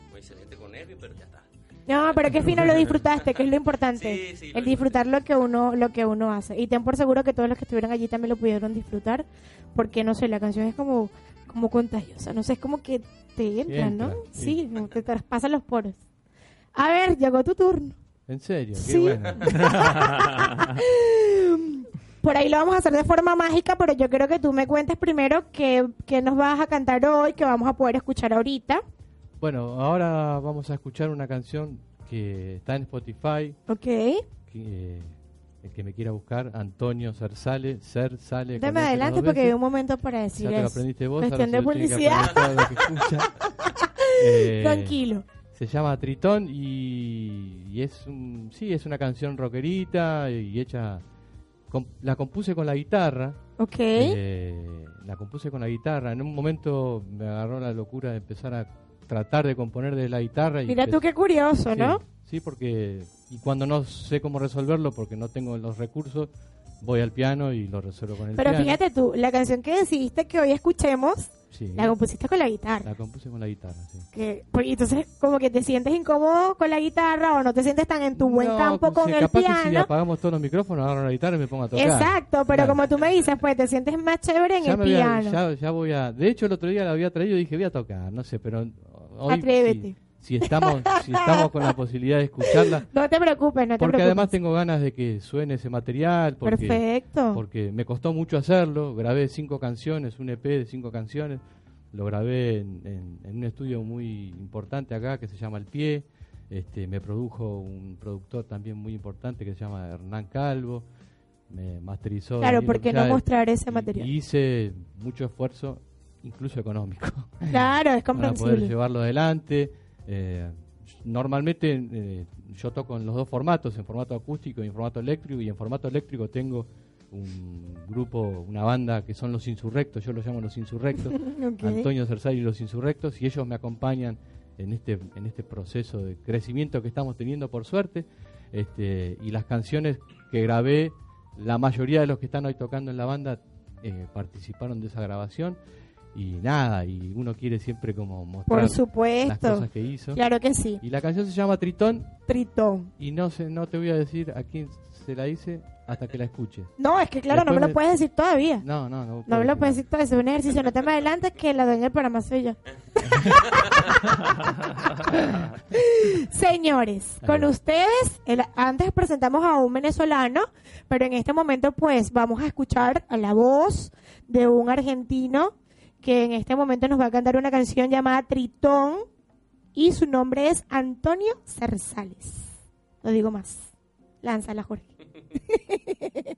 muy excelente con nervios, pero ya está. No, pero qué fino lo disfrutaste, que es lo importante. Sí, sí, lo el disfrutar lo que uno lo que uno hace. Y ten por seguro que todos los que estuvieron allí también lo pudieron disfrutar, porque no sé, la canción es como como contagiosa, no sé, es como que te entra, ¿no? Entra, Sí, sí. como te traspasan los poros. A ver, llegó tu turno. En serio, qué Sí. bueno. Por ahí lo vamos a hacer de forma mágica, pero yo quiero que tú me cuentes primero qué, qué nos vas a cantar hoy, que vamos a poder escuchar ahorita. Bueno, ahora vamos a escuchar una canción que está en Spotify. ¿Ok? Que, eh, el que me quiera buscar, Antonio Cersale, Cersale. Dame S adelante porque hay un momento para decir Ya te lo eso. aprendiste vos. Cuestión de que publicidad. que. Eh, Tranquilo. Se llama Tritón y, y es un, sí, es una canción rockerita y hecha, com- la compuse con la guitarra. ¿Ok? Eh, la compuse con la guitarra. En un momento me agarró la locura de empezar a tratar de componer de la guitarra. Y Mira tú qué curioso, sí, ¿no? Sí, porque y cuando no sé cómo resolverlo porque no tengo los recursos, voy al piano y lo resuelvo con el Pero piano. fíjate tú, la canción que decidiste que hoy escuchemos, Sí, la compusiste con la guitarra. la compuse con la guitarra, sí. Que, pues, entonces, como que te sientes incómodo con la guitarra o no te sientes tan en tu buen No, campo pues, con el capaz que si piano. apagamos todos los micrófonos, agarro la guitarra y me pongo a tocar. Exacto, pero Claro. como tú me dices, pues te sientes más chévere en ya el a- piano. ya, ya voy a. De hecho, el otro día la había traído y dije, voy a tocar, no sé, pero hoy. Atrévete. Si estamos, si estamos con la posibilidad de escucharla. No te preocupes, no te Porque preocupes. además tengo ganas de que suene ese material. Porque, Perfecto. Porque me costó mucho hacerlo. Grabé cinco canciones, un EP de cinco canciones. Lo grabé en, en- en un estudio muy importante acá que se llama El Pie. Este, me produjo un productor también muy importante que se llama Hernán Calvo. Me masterizó. Claro, Danilo ¿por qué no mostrar ese material? Y hice mucho esfuerzo, incluso económico, Claro, es para poder comprensible. llevarlo adelante. Eh, normalmente eh, yo toco en los dos formatos, en formato acústico y en formato eléctrico, y en formato eléctrico tengo un grupo, una banda que son los insurrectos, yo los llamo los insurrectos. Antonio Cersari y los insurrectos, y ellos me acompañan en este, en este proceso de crecimiento que estamos teniendo por suerte, este, y las canciones que grabé, la mayoría de los que están hoy tocando en la banda eh, participaron de esa grabación, y nada, y uno quiere siempre como mostrar Por las cosas que hizo. Claro que sí. Y la canción se llama Tritón, Tritón. y no sé, no te voy a decir a quién se la hice hasta que la escuche. No, es que claro, no me Después lo puedes decir todavía. No, no, no. No me lo puedes decir todavía. Es un ejercicio. No te me adelantes que la dueña del programa soy yo. Señores, con ustedes, el- antes presentamos a un venezolano, pero en este momento pues vamos a escuchar a la voz de un argentino que en este momento nos va a cantar una canción llamada Tritón y su nombre es Antonio Cersales. No digo más. Lánzala, Jorge.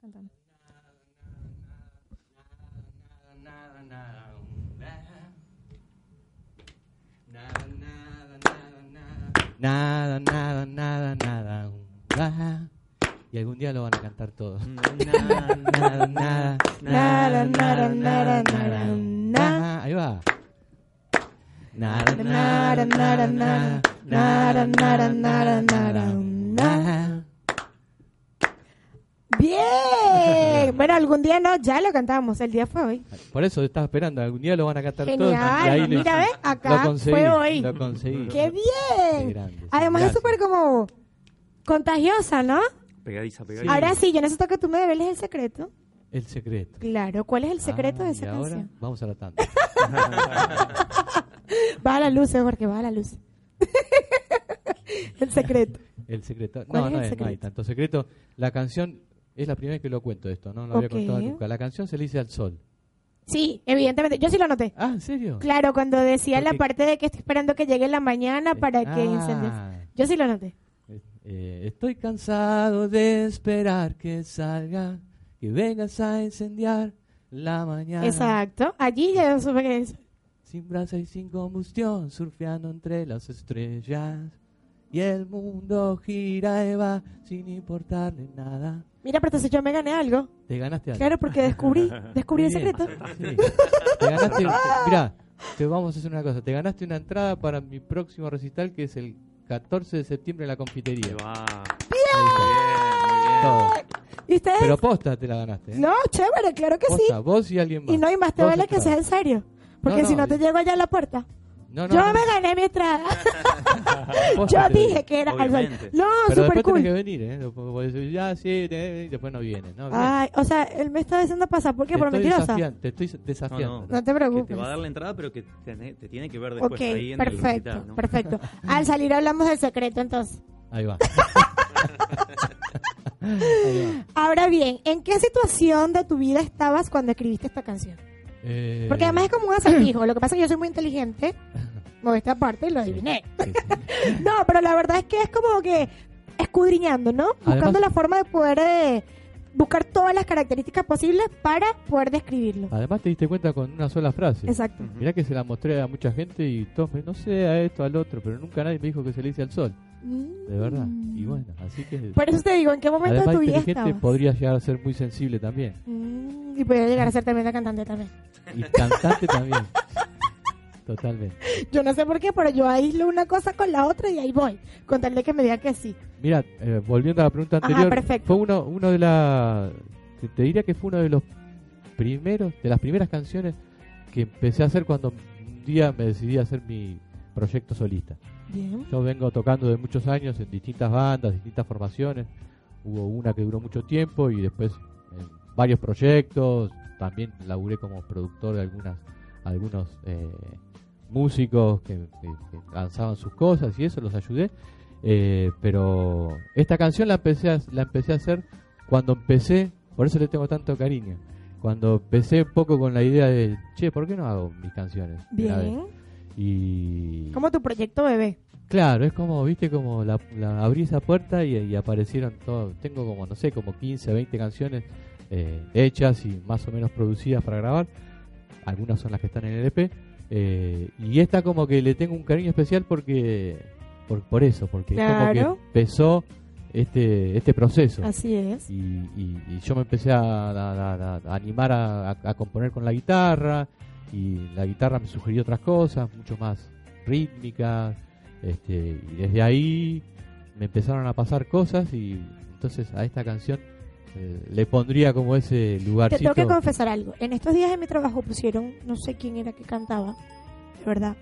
cantando. Nada, nada, nada, nada. nada. Y algún día lo van a cantar todos. Nada, Nada, nada, Nada, nada, nada, nada, nada. Ahí va. Nada, Nada, nada, nada, nada, nada, nada, nada, nada. Bien. Bueno, algún día no, ya lo cantamos. El día fue hoy. Por eso estaba esperando. Algún día lo van a cantar todos. Genial. Ahí le- Mira, ¿ves? Acá lo conseguí, fue hoy. Lo conseguí. ¡Qué Qué bien! grande, Además es súper como contagiosa, ¿no? Pegadiza, pegadiza. Ahora sí, yo necesito que tú me develes el secreto. El secreto. Claro, ¿cuál es el secreto Ah, de esa y ahora canción? vamos a la tanda. Baja la luz, eh, porque baja la luz. el secreto. El secreto. ¿Cuál No, es no, el es- no hay tanto secreto. La canción es la primera vez que lo cuento esto, no lo había Ok. contado nunca. La canción se le dice al sol. Sí, evidentemente. Yo sí lo noté. Ah, ¿en serio? Claro, cuando decía la Porque- parte de que estoy esperando que llegue la mañana para que Ah. incendies. Yo sí lo noté. Eh, estoy cansado de esperar que salga, que vengas a incendiar la mañana. Exacto. Allí ya supe que es. Sin brasa y sin combustión, surfeando entre las estrellas. Y el mundo gira y va sin importarle nada. Mira, pero entonces yo me gané algo. Te ganaste algo. Claro, porque descubrí, descubrí el bien. secreto. Sí. Te ganaste, mira, te vamos a hacer una cosa. Te ganaste una entrada para mi próximo recital que es el 14 de septiembre en la confitería. va. ¿Y ustedes? Pero posta te la ganaste. ¿eh? No, chévere, claro que sí. Posta, vos y alguien más. Y no, y más te vale que sea en serio. Porque No, si no, te es- llego allá a la puerta. No, no, yo no. me gané mi entrada. Yo dije que era al. Obviamente. No, Pero súper después cool. tenés que venir, ¿eh? Ya, sí, y después no. No, Bien. Ay, o sea, él me está diciendo pasar. ¿Por qué? te, Por estoy mentirosa. desafiando, te estoy No, desafiando. no. No te Que preocupes. te va a dar la entrada, pero que te, te tiene que ver después Ok, ahí en el perfecto, recital, ¿no? perfecto. Al salir hablamos del secreto, entonces. Ahí va. Ahí va. Ahora bien, ¿en qué situación de tu vida estabas cuando escribiste esta canción? Eh, Porque además es como un acertijo. Lo que pasa es que yo soy muy inteligente. Modesta parte y lo adiviné. sí, sí. No, pero la verdad es que es como que escudriñando, ¿no? Buscando la forma de poder eh, buscar todas las características posibles para poder describirlo. Además te diste cuenta con una sola frase. Exacto. Mirá que se la mostré a mucha gente y todos me, no sé, a esto, al otro, pero nunca nadie me dijo que se le dice al sol, de verdad. Y bueno, así que... Por eso te digo, ¿en qué momento Además de tu vida inteligente estabas? podría llegar a ser muy sensible también. Mm, y podría llegar a ser tremenda cantante también. Y cantante también. Totalmente. Yo no sé por qué, pero yo aíslo una cosa con la otra y ahí voy. Con tal de que me diga que sí. Mira, eh, volviendo a la pregunta Ajá, anterior, perfecto. fue uno, uno de la, te, te diría que fue uno de los primeros, de las primeras canciones que empecé a hacer cuando un día me decidí a hacer mi proyecto solista. Bien. Yo vengo tocando de muchos años en distintas bandas, distintas formaciones. Hubo una que duró mucho tiempo y después en varios proyectos. También laburé como productor de algunas, algunos eh, músicos que, que- que lanzaban sus cosas y eso los ayudé. Eh, pero esta canción la empecé a, la empecé a hacer cuando empecé, por eso le tengo tanto cariño. Cuando empecé un poco con la idea de, che, ¿por qué no hago mis canciones? de una vez?". Bien. Y Como tu proyecto bebé. Claro, es como, viste, como la, la- abrí esa puerta y, y aparecieron todo. Tengo como, no sé, como 15, 20 canciones eh, hechas y más o menos producidas para grabar. Algunas son las que están en el EP. eh, y esta como que le tengo un cariño especial porque, por, por eso, porque es como que empezó este, este proceso. Así es. Y, y- y yo me empecé a, a- a- a animar a componer con la guitarra y la guitarra me sugirió otras cosas, mucho más rítmicas. Este, y desde ahí me empezaron a pasar cosas y entonces a esta canción eh, le pondría como ese Te lugarcito. tengo que confesar algo. En estos días en mi trabajo pusieron, no sé quién era que cantaba, de verdad,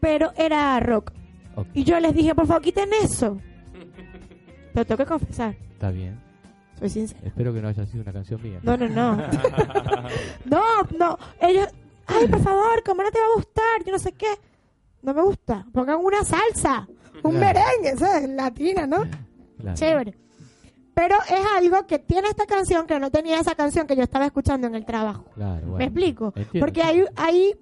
pero era rock. Y yo les dije, por favor, quiten eso. Te tengo que confesar, está bien. soy sincera. Espero que no haya sido una canción mía. No, no, no. no, no. Ellos, ay, por favor, ¿cómo no te va a gustar? Yo no sé qué. No me gusta. Pongan una salsa, un Claro. merengue, ¿sabes? Latina, ¿no? Claro. Chévere. Pero es algo que tiene esta canción que no tenía esa canción que yo estaba escuchando en el trabajo. Claro, bueno. ¿Me explico? Entiendo, Porque hay, hay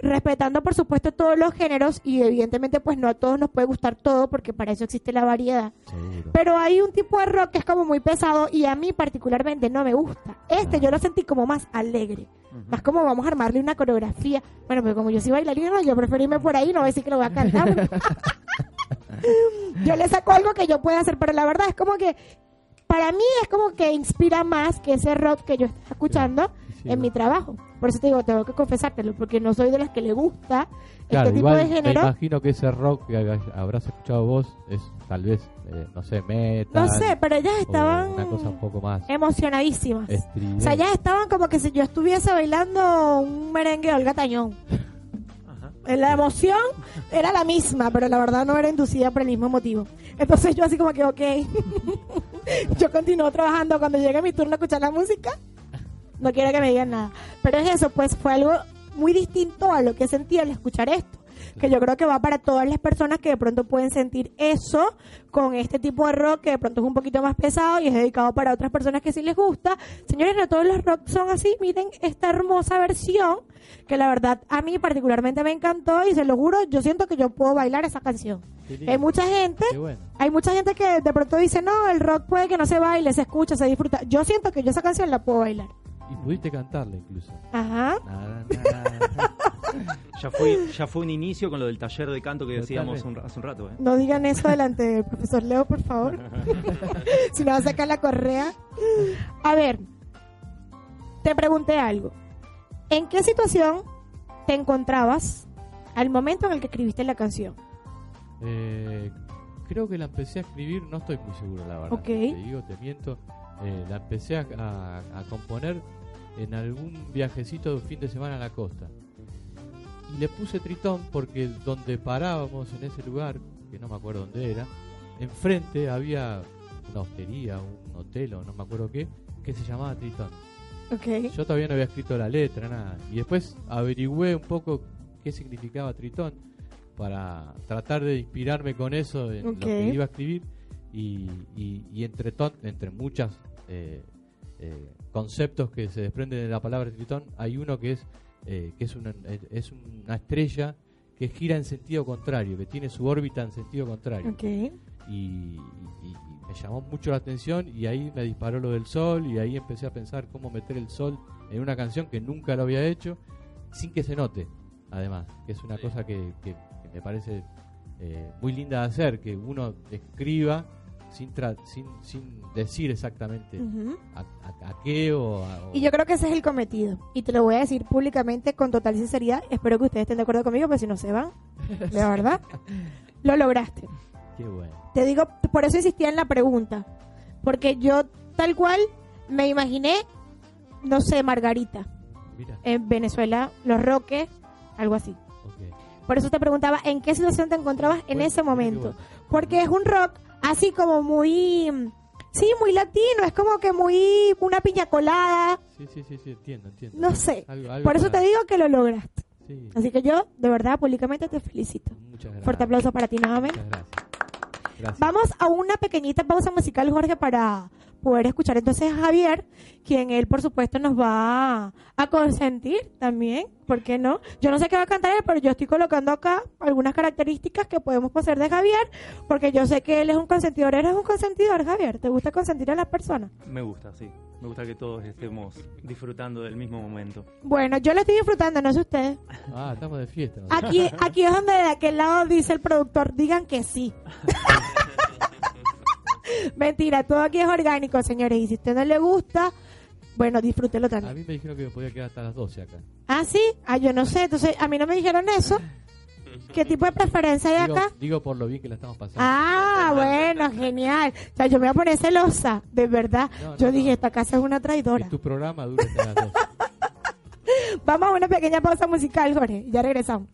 respetando por supuesto todos los géneros y evidentemente pues no a todos nos puede gustar todo porque para eso existe la variedad. Seguro. Pero hay un tipo de rock que es como muy pesado y a mí particularmente no me gusta. Este yo lo sentí como más alegre. Más como vamos a armarle una coreografía. Bueno, pero como yo soy bailarina, yo prefiero irme por ahí, no voy a decir que lo voy a cantar. yo le saco algo que yo pueda hacer, pero la verdad es como que para mí es como que inspira más que ese rock que yo estoy escuchando Sí, en ¿no? mi trabajo. Por eso te digo, tengo que confesártelo, porque no soy de las que le gusta Claro, este tipo igual de me género. imagino que ese rock que habrás escuchado vos es tal vez, eh, no sé, metal. No sé, pero ellas estaban Una cosa un poco más emocionadísimas. estridente. O sea, ellas estaban como que si yo estuviese bailando un merengue de Olga Tañón. La emoción era la misma, pero la verdad no era inducida por el mismo motivo. Entonces yo así como que, ok, yo continúo trabajando cuando llegue mi turno a escuchar la música. No quiero que me digan nada. Pero es eso, pues fue algo muy distinto a lo que sentí al escuchar esto. Que yo creo que va para todas las personas que de pronto pueden sentir eso con este tipo de rock que de pronto es un poquito más pesado y es dedicado para otras personas que sí les gusta. Señores, no todos los rock son así. Miren esta hermosa versión que la verdad a mí particularmente me encantó y se lo juro, yo siento que yo puedo bailar esa canción. Hay mucha gente bueno. hay mucha gente que de pronto dice, no, el rock puede que no se baile, se escucha, se disfruta. Yo siento que yo esa canción la puedo bailar. Y pudiste cantarla incluso. Ajá. Nada, nada. Ya fue, ya fue un inicio con lo del taller de canto que decíamos un- hace un rato. ¿eh? No digan eso delante del profesor Leo, por favor. si no va a sacar la correa. A ver, te pregunté algo. ¿En qué situación te encontrabas al momento en el que escribiste la canción? Eh, creo que la empecé a escribir, no estoy muy seguro, la verdad. Ok. Te digo, te miento. Eh, la empecé a, a- a componer en algún viajecito de fin de semana a la costa. Y le puse Tritón porque donde parábamos en ese lugar, que no me acuerdo dónde era, enfrente había una hostería, un hotel o no me acuerdo qué, que se llamaba Tritón. Ok. Yo todavía no había escrito la letra, nada. Y después averigüé un poco qué significaba Tritón para tratar de inspirarme con eso en lo que iba a escribir. Y, y, y entre, ton- entre muchas eh, eh, conceptos que se desprenden de la palabra Tritón, hay uno que es, eh, que es, una, es una estrella que gira en sentido contrario, que tiene su órbita en sentido contrario y, y- y me llamó mucho la atención y ahí me disparó lo del sol y ahí empecé a pensar cómo meter el sol en una canción que nunca lo había hecho sin que se note además que es una Sí. cosa que, que- que me parece eh, muy linda de hacer que uno escriba sin, tra- sin, sin decir exactamente a, a- a qué o, a- o- Y yo creo que ese es el cometido. Y te lo voy a decir públicamente con total sinceridad. Espero que ustedes estén de acuerdo conmigo, pero si no se van, de verdad, lo lograste. qué bueno Te digo, por eso insistía en la pregunta. Porque yo, tal cual, me imaginé, no sé, Margarita, mira en Venezuela, Los Roques, algo así. Por eso te preguntaba, ¿en qué situación te encontrabas en Bueno, ese momento? bueno. Porque es un rock así como muy... Sí, muy latino, es como que muy una piña colada, sí sí sí sí entiendo entiendo no sé. Algo- algo Por eso para- te digo que lo lograste. sí, Así que yo, de verdad, públicamente te felicito. muchas gracias Fuerte aplauso para ti nuevamente. muchas gracias Gracias. Vamos a una pequeñita pausa musical, Jorge, para poder escuchar entonces a Javier, quien él, por supuesto, nos va a consentir también. ¿Por qué no? Yo no sé qué va a cantar él, pero yo estoy colocando acá algunas características que podemos poseer de Javier, porque yo sé que él es un consentidor. ¿Eres un consentidor, Javier? ¿Te gusta consentir a las personas? Me gusta, sí. Me gusta que todos estemos disfrutando del mismo momento. Bueno, yo lo estoy disfrutando, no sé ustedes. Ah, estamos de fiesta. ¿no? Aquí, aquí es donde de aquel lado dice el productor, digan que sí. Mentira, todo aquí es orgánico, señores. Y si a usted no le gusta, bueno, disfrútelo A también. mí me dijeron que me podía quedar hasta las 12 acá. Ah, sí. Ah, yo no sé. Entonces, a mí no me dijeron eso. ¿Qué tipo de preferencia hay Digo, acá? digo por lo bien que la estamos pasando. Ah, bueno, genial. O sea, yo me voy a poner celosa, de verdad. No, no, yo dije, no. esta casa es una traidora. Tu programa dure hasta las 12. Vamos a una pequeña pausa musical, Jorge. Ya regresamos.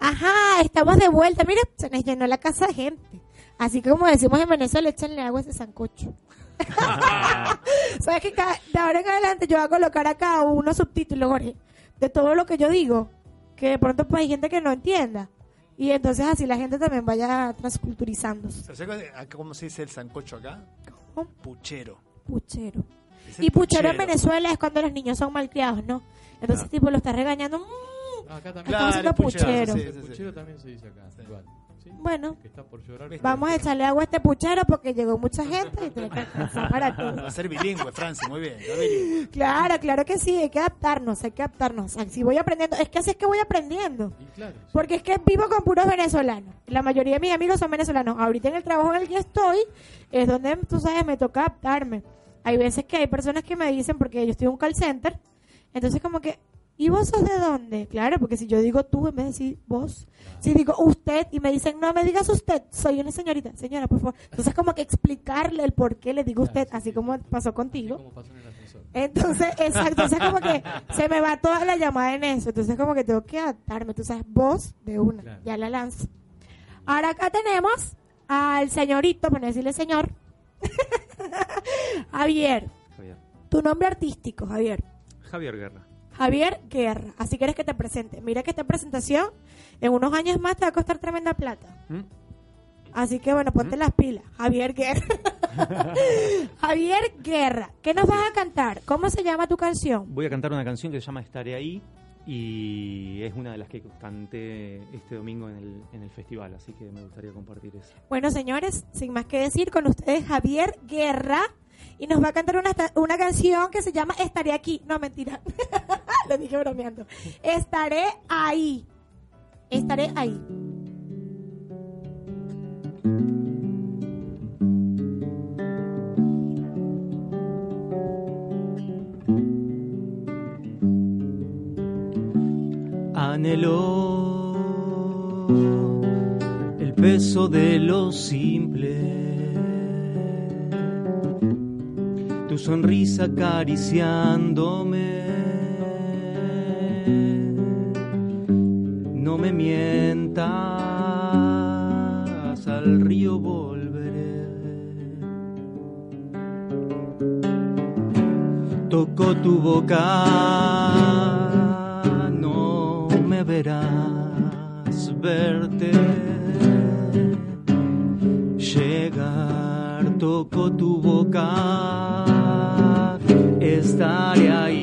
Ajá, estamos de vuelta. Mira, se nos llenó la casa de gente. Así que como decimos en Venezuela, échenle agua a ese sancocho. ¿Sabes que cada- de ahora en adelante yo voy a colocar acá unos subtítulos, Jorge, de todo lo que yo digo, que de pronto pues hay gente que no entienda. Y entonces así la gente también vaya transculturizándose. ¿Sabes cómo se dice el sancocho acá? ¿Cómo? Puchero. Puchero. Y puchero en Venezuela es cuando los niños son malcriados, ¿no? Entonces Ah. tipo lo está regañando. "Mm". Acá también. Estamos haciendo puchero. sí, El sí, sí. puchero también se dice acá. igual. ¿Sí? Bueno, está por llorar. Vamos a echarle agua a este puchero porque llegó mucha gente y tiene que alcanzar para Va a ser bilingüe, Franci, muy bien. bilingüe. Claro, claro que sí, hay que adaptarnos, hay que adaptarnos. Si voy aprendiendo, es que así es que voy aprendiendo. Y claro. sí. Porque es que vivo con puros venezolanos. La mayoría de mis amigos son venezolanos. Ahorita en el trabajo en el que estoy es donde, tú sabes, me toca adaptarme. Hay veces que hay personas que me dicen, porque yo estoy en un call center, entonces como que, ¿y vos sos de dónde? Claro, porque si yo digo tú en vez de decir vos, si digo usted y me dicen, no me digas usted, soy una señorita, señora, por favor. Entonces como que explicarle el por qué le digo usted, así sí. como pasó contigo. como pasó en el ascensor. Entonces, exacto, entonces como que se me va toda la llamada en eso. Entonces como que tengo que adaptarme, tú sabes, voz de una, Claro. ya la lanzo. Ahora acá tenemos al señorito, para no decirle señor, Javier, Javier. tu nombre artístico, Javier. Javier Guerra. Javier Guerra, así quieres que te presente. Mira que esta presentación en unos años más te va a costar tremenda plata. ¿Mm? Así que bueno, ponte las pilas. Javier Guerra. Javier Guerra, ¿qué nos vas a cantar? ¿Cómo se llama tu canción? Voy a cantar una canción que se llama Estaré ahí y es una de las que canté este domingo en el, en el festival, así que me gustaría compartir eso. Bueno, señores, sin más que decir, con ustedes Javier Guerra y nos va a cantar una, una canción que se llama Estaré aquí. No, mentira. Lo dije bromeando. Estaré ahí. Estaré ahí. Anheló el peso de lo simple, tu sonrisa acariciándome. Al río volveré. Tocó tu boca, no me verás verte. Llegar, tocó tu boca, estaré ahí,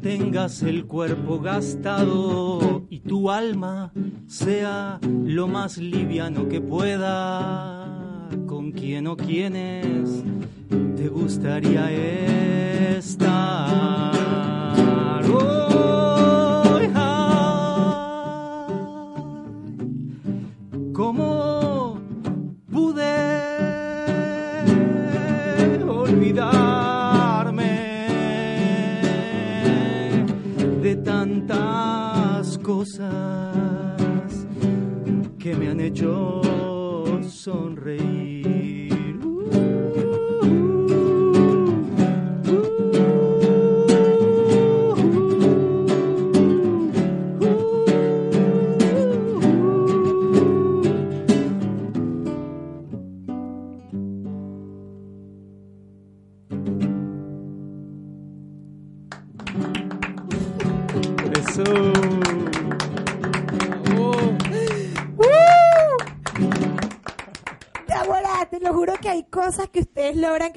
tengas el cuerpo gastado y tu alma sea lo más liviano que pueda, con quien o quienes te gustaría estar. Hoy, hecho sonreír?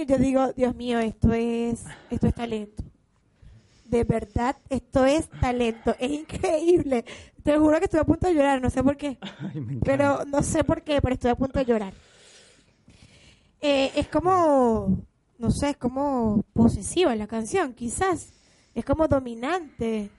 Que yo digo, Dios mío, esto es, esto es talento. De verdad, esto es talento. Es increíble. Te juro que estoy a punto de llorar, no sé por qué. Ay. Pero no sé por qué, pero estoy a punto de llorar. Eh, es como, no sé, es como posesiva la canción, quizás. Es como dominante.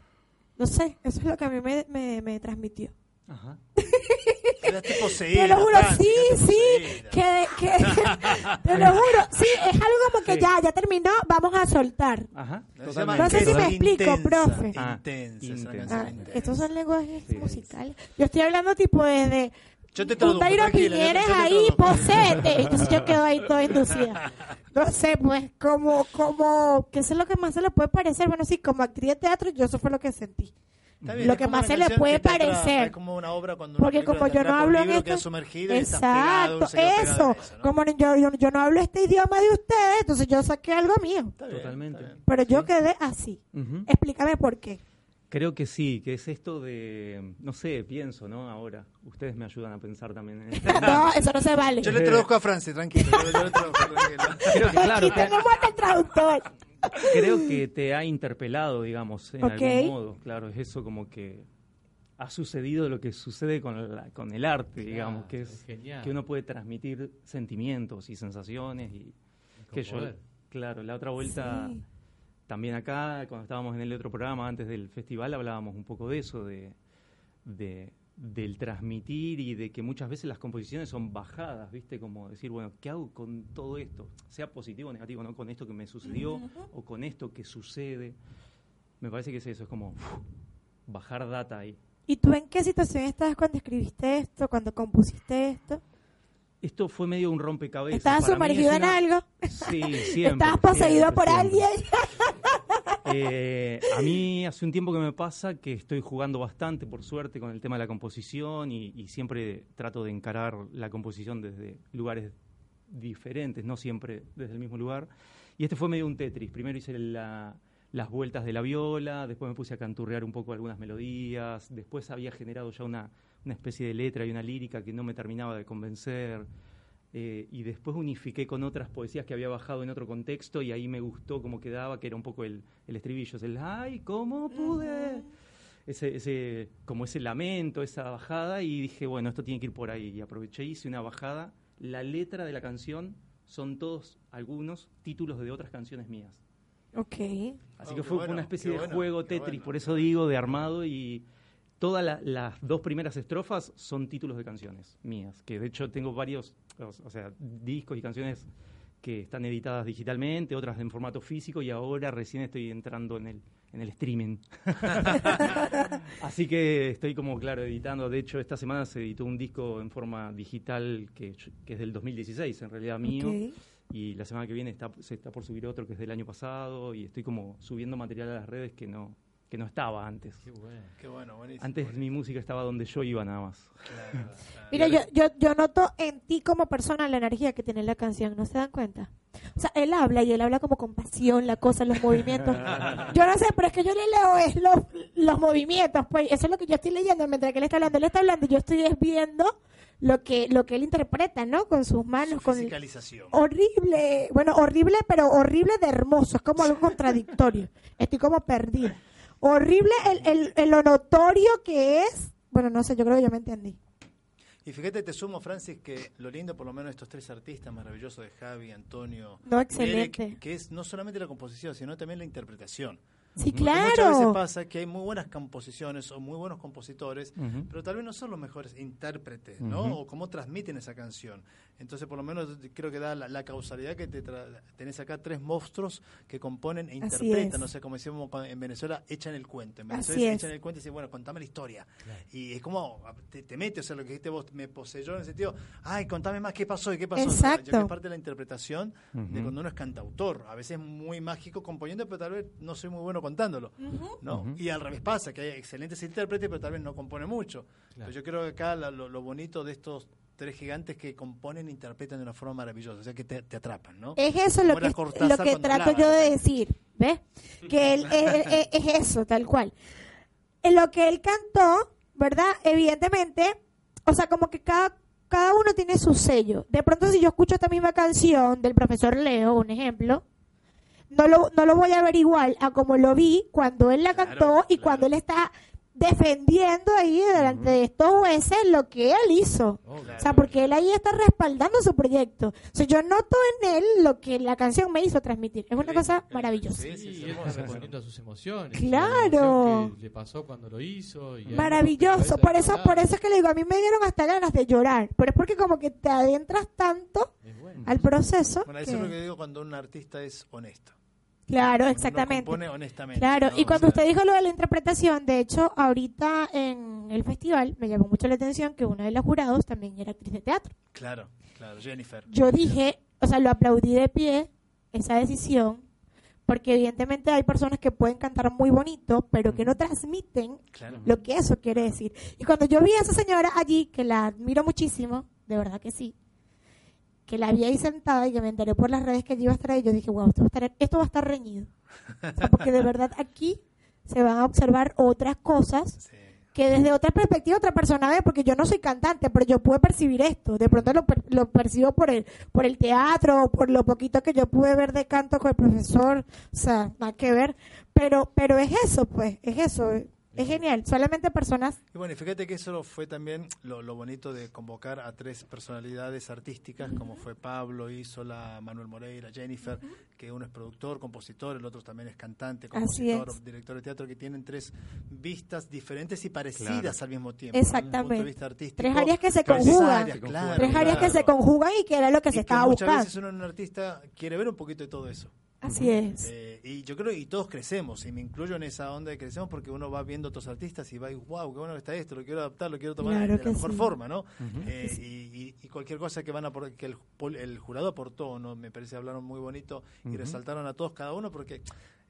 No sé, eso es lo que a mí me, me, me transmitió. Ajá. Poseída. Te lo juro, sí, sí, que, que- te lo juro, sí, es algo como que Sí. ya, ya terminó, vamos a soltar. Ajá. No sé si me intensa, explico, profe. Intensa, Ah, intensa. canción Ah, intensa. estos son lenguajes Sí. musicales. Yo estoy hablando tipo desde Yo te traduzco, Piñeres ahí, posete. Entonces yo quedo ahí toda inducida. No sé, pues, como, como, ¿qué es lo que más se le puede parecer? Bueno, sí, como actriz de teatro, yo eso fue lo que sentí. Bien, Lo que más se le puede parecer. Es como una obra cuando una Porque como yo no hablo en este... Exacto, eso. a eso, ¿no? Como yo, yo, yo no hablo este idioma de ustedes, entonces yo saqué algo mío. Bien, Totalmente. Pero yo quedé así. Explícame por qué. Creo que sí, que es esto de, no sé, pienso, ¿no? Ahora, ustedes me ayudan a pensar también en esto. No, eso no se vale. Yo le traduzco a Francis, tranquilo. Yo, yo le traduzco, tranquilo. Creo que, claro, Y hasta el traductor. creo que te ha interpelado, digamos, en algún modo. Claro, es eso como que ha sucedido lo que sucede con, la- con el arte, digamos, que es es genial. que uno puede transmitir sentimientos y sensaciones y que yo, claro, la otra vuelta Sí. También acá, cuando estábamos en el otro programa antes del festival, hablábamos un poco de eso, de, de- del transmitir y de que muchas veces las composiciones son bajadas, ¿viste? Como decir, bueno, ¿qué hago con todo esto? Sea positivo o negativo, ¿no? Con esto que me sucedió o con esto que sucede. Me parece que es eso, es como bajar data ahí. ¿Y tú en qué situación estabas cuando escribiste esto, cuando compusiste esto? Esto fue medio un rompecabezas. ¿Estabas es sumergido en algo? Sí, siempre. ¿Estabas poseído por alguien? Eh, a mí hace un tiempo que me pasa que estoy jugando bastante, por suerte, con el tema de la composición y, y siempre trato de encarar la composición desde lugares diferentes, no siempre desde el mismo lugar. Y este fue medio un Tetris. Primero hice la- las vueltas de la viola, después me puse a canturrear un poco algunas melodías, después había generado ya una, una especie de letra y una lírica que no me terminaba de convencer. Eh, y después unifiqué con otras poesías que había bajado en otro contexto y ahí me gustó cómo quedaba, que era un poco el, el estribillo, es el ¡ay, cómo pude! Ese, ese, como ese lamento, esa bajada, y dije, bueno, esto tiene que ir por ahí. Y aproveché y hice una bajada. La letra de la canción son todos, algunos, títulos de otras canciones mías. Ok. Así Oh, que fue bueno, una especie de bueno, juego Tetris, bueno. por eso digo, de armado y todas la- las dos primeras estrofas son títulos de canciones mías, que de hecho tengo varios, o, sea, discos y canciones que están editadas digitalmente, otras en formato físico y ahora recién estoy entrando en el en el streaming. Así que estoy como claro editando, de hecho esta semana se editó un disco en forma digital que, que es del 2016, en realidad mío. Ok. Y la semana que viene está, se está por subir otro que es del año pasado y estoy como subiendo material a las redes que no, que no estaba antes. Qué bueno. Qué bueno, buenísimo. Antes mi música estaba donde yo iba nada más. Claro, claro. Mira, yo, yo, yo noto en ti como persona la energía que tiene la canción, ¿no se dan cuenta? O sea, él habla y él habla como con pasión, la cosa, los movimientos. Yo no sé, pero es que yo le leo es los, los movimientos, pues eso es lo que yo estoy leyendo mientras que él está hablando. Él está hablando y yo estoy es viendo lo que, lo que él interpreta, ¿no? Con sus manos, con el- horrible, bueno, horrible, pero horrible de hermoso, es como algo contradictorio. Estoy como perdida. Horrible el, el, el lo notorio que es, bueno, no sé, yo creo que yo me entendí. Y fíjate, te sumo, Francis, que lo lindo, por lo menos, de estos tres artistas maravillosos de Javi, Antonio, No, excelente. Eric, que es no solamente la composición, sino también la interpretación. Sí, Porque Muchas veces claro. pasa que hay muy buenas composiciones o muy buenos compositores, pero tal vez no son los mejores intérpretes, ¿no? O cómo transmiten esa canción. Entonces, por lo menos creo que da la, la causalidad que te tra- tenés acá tres monstruos que componen e interpretan. No sé, como decíamos en Venezuela, echan el cuento. En Así Venezuela es. echan el cuento y dicen, bueno, contame la historia. Y es como, te, te mete, o sea, lo que dijiste vos, me poseyó en el sentido, ay, contame más qué pasó y qué pasó. O sea, Exacto. ya que es parte de la interpretación de cuando uno es cantautor. A veces es muy mágico componiendo, pero tal vez no soy muy bueno contándolo. ¿no? Y al revés pasa, que hay excelentes intérpretes, pero tal vez no compone mucho. Pero yo creo que acá la- lo, lo bonito de estos tres gigantes que componen e interpretan de una forma maravillosa, o sea que te, te atrapan, ¿no? Es eso lo que, lo que trato hablaba, yo de decir, ¿ves? Que él, es, es- es eso, tal cual. En lo que él cantó, ¿verdad? Evidentemente, o sea, como que cada, cada uno tiene su sello. De pronto, si yo escucho esta misma canción del profesor Leo, un ejemplo, no lo, no lo voy a ver igual a como lo vi cuando él la cantó y cuando él está defendiendo ahí delante de estos jueces lo que él hizo. Oh, O sea, porque él ahí está respaldando su proyecto. O sea, yo noto en él lo que la canción me hizo transmitir. Es una cosa maravillosa. Sí, sí, Sí, él está respondiendo a sus emociones. Claro. Que le pasó cuando lo hizo. y- Maravilloso. Por eso, por eso es que le digo, a mí me dieron hasta ganas de llorar. Pero es porque como que te adentras tanto bueno. al proceso. Bueno, eso que- es lo que digo cuando un artista es honesto. Claro, Uno exactamente. compone honestamente. Claro, ¿no? y cuando O sea, usted dijo lo de la interpretación, de hecho, ahorita en el festival me llamó mucho la atención que una de los jurados también era actriz de teatro. Claro, claro, Jennifer. Yo dije, o sea, lo aplaudí de pie, esa decisión, porque evidentemente hay personas que pueden cantar muy bonito, pero que no transmiten Claro. lo que eso quiere decir. Y cuando yo vi a esa señora allí, que la admiro muchísimo, de verdad que sí, que la vi ahí sentada y que me enteré por las redes que iba a estar ahí, yo dije, wow, esto va a estar, esto va a estar reñido. O sea, porque de verdad aquí se van a observar otras cosas Sí. que desde otra perspectiva otra persona ve, porque yo no soy cantante, pero yo pude percibir esto. De pronto lo, per- lo percibo por el, por el teatro, o por lo poquito que yo pude ver de canto con el profesor, o sea, nada que ver. Pero, pero es eso, pues, es eso. Es genial. Solamente personas Y bueno, y fíjate que eso fue también lo, lo bonito de convocar a tres personalidades artísticas, como fue Pablo, Isola, Manuel Moreira, Jennifer, que uno es productor, compositor, el otro también es cantante, compositor, es. director de teatro, que tienen tres vistas diferentes y parecidas Claro. al mismo tiempo. ¿no? Desde el punto de Exactamente. vista artístico. Tres áreas que se conjugan. áreas, claro, tres áreas que se conjugan y que era lo que Y se estaba muchas buscando. veces uno en un artista quiere ver un poquito de todo eso. Así es. Eh, y yo creo y todos crecemos, y me incluyo en esa onda de crecemos porque uno va viendo otros artistas y va y wow, qué bueno que está esto, lo quiero adaptar, lo quiero tomar Claro de que la mejor sí. forma, ¿no? Eh, y, y- y cualquier cosa que van a por- que el, pol- el jurado aportó, ¿no? Me parece hablaron muy bonito y resaltaron a todos cada uno porque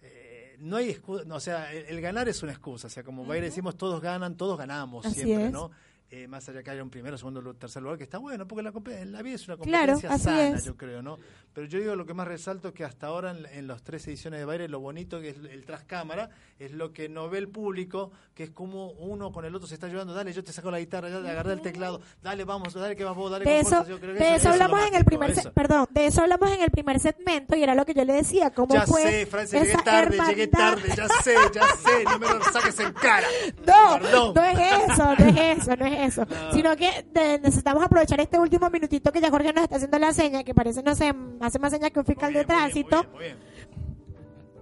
eh, no hay excusa, no, o sea, el, el ganar es una excusa, o sea, como Baile decimos, todos ganan, todos ganamos Así siempre, es. ¿no? Eh, más allá que haya un primero, segundo, tercer lugar, que está bueno, porque la, la vida es una competencia sana, yo creo, ¿no? Pero yo digo lo que más resalto es que hasta ahora en, en las tres ediciones de baile, lo bonito que es el tras cámara, es lo que no ve el público, que es como uno con el otro se está ayudando, dale, yo te saco la guitarra, ya te agarré el teclado, dale, vamos, dale que vas vos, dale De eso, fuerza. Yo creo que de eso hablamos en el primer, se- perdón, de eso hablamos en el primer segmento y era lo que yo le decía, cómo Ya fue sé, Francia, llegué tarde, llegué tarde, ya sé, ya sé, no me lo saques en cara. No, Perdón. no es eso, no es eso, no es eso. Sino que de- necesitamos aprovechar este último minutito que ya Jorge nos está haciendo la seña, que parece, no sé, hace más señas que un fiscal de tránsito. muy bien, muy bien.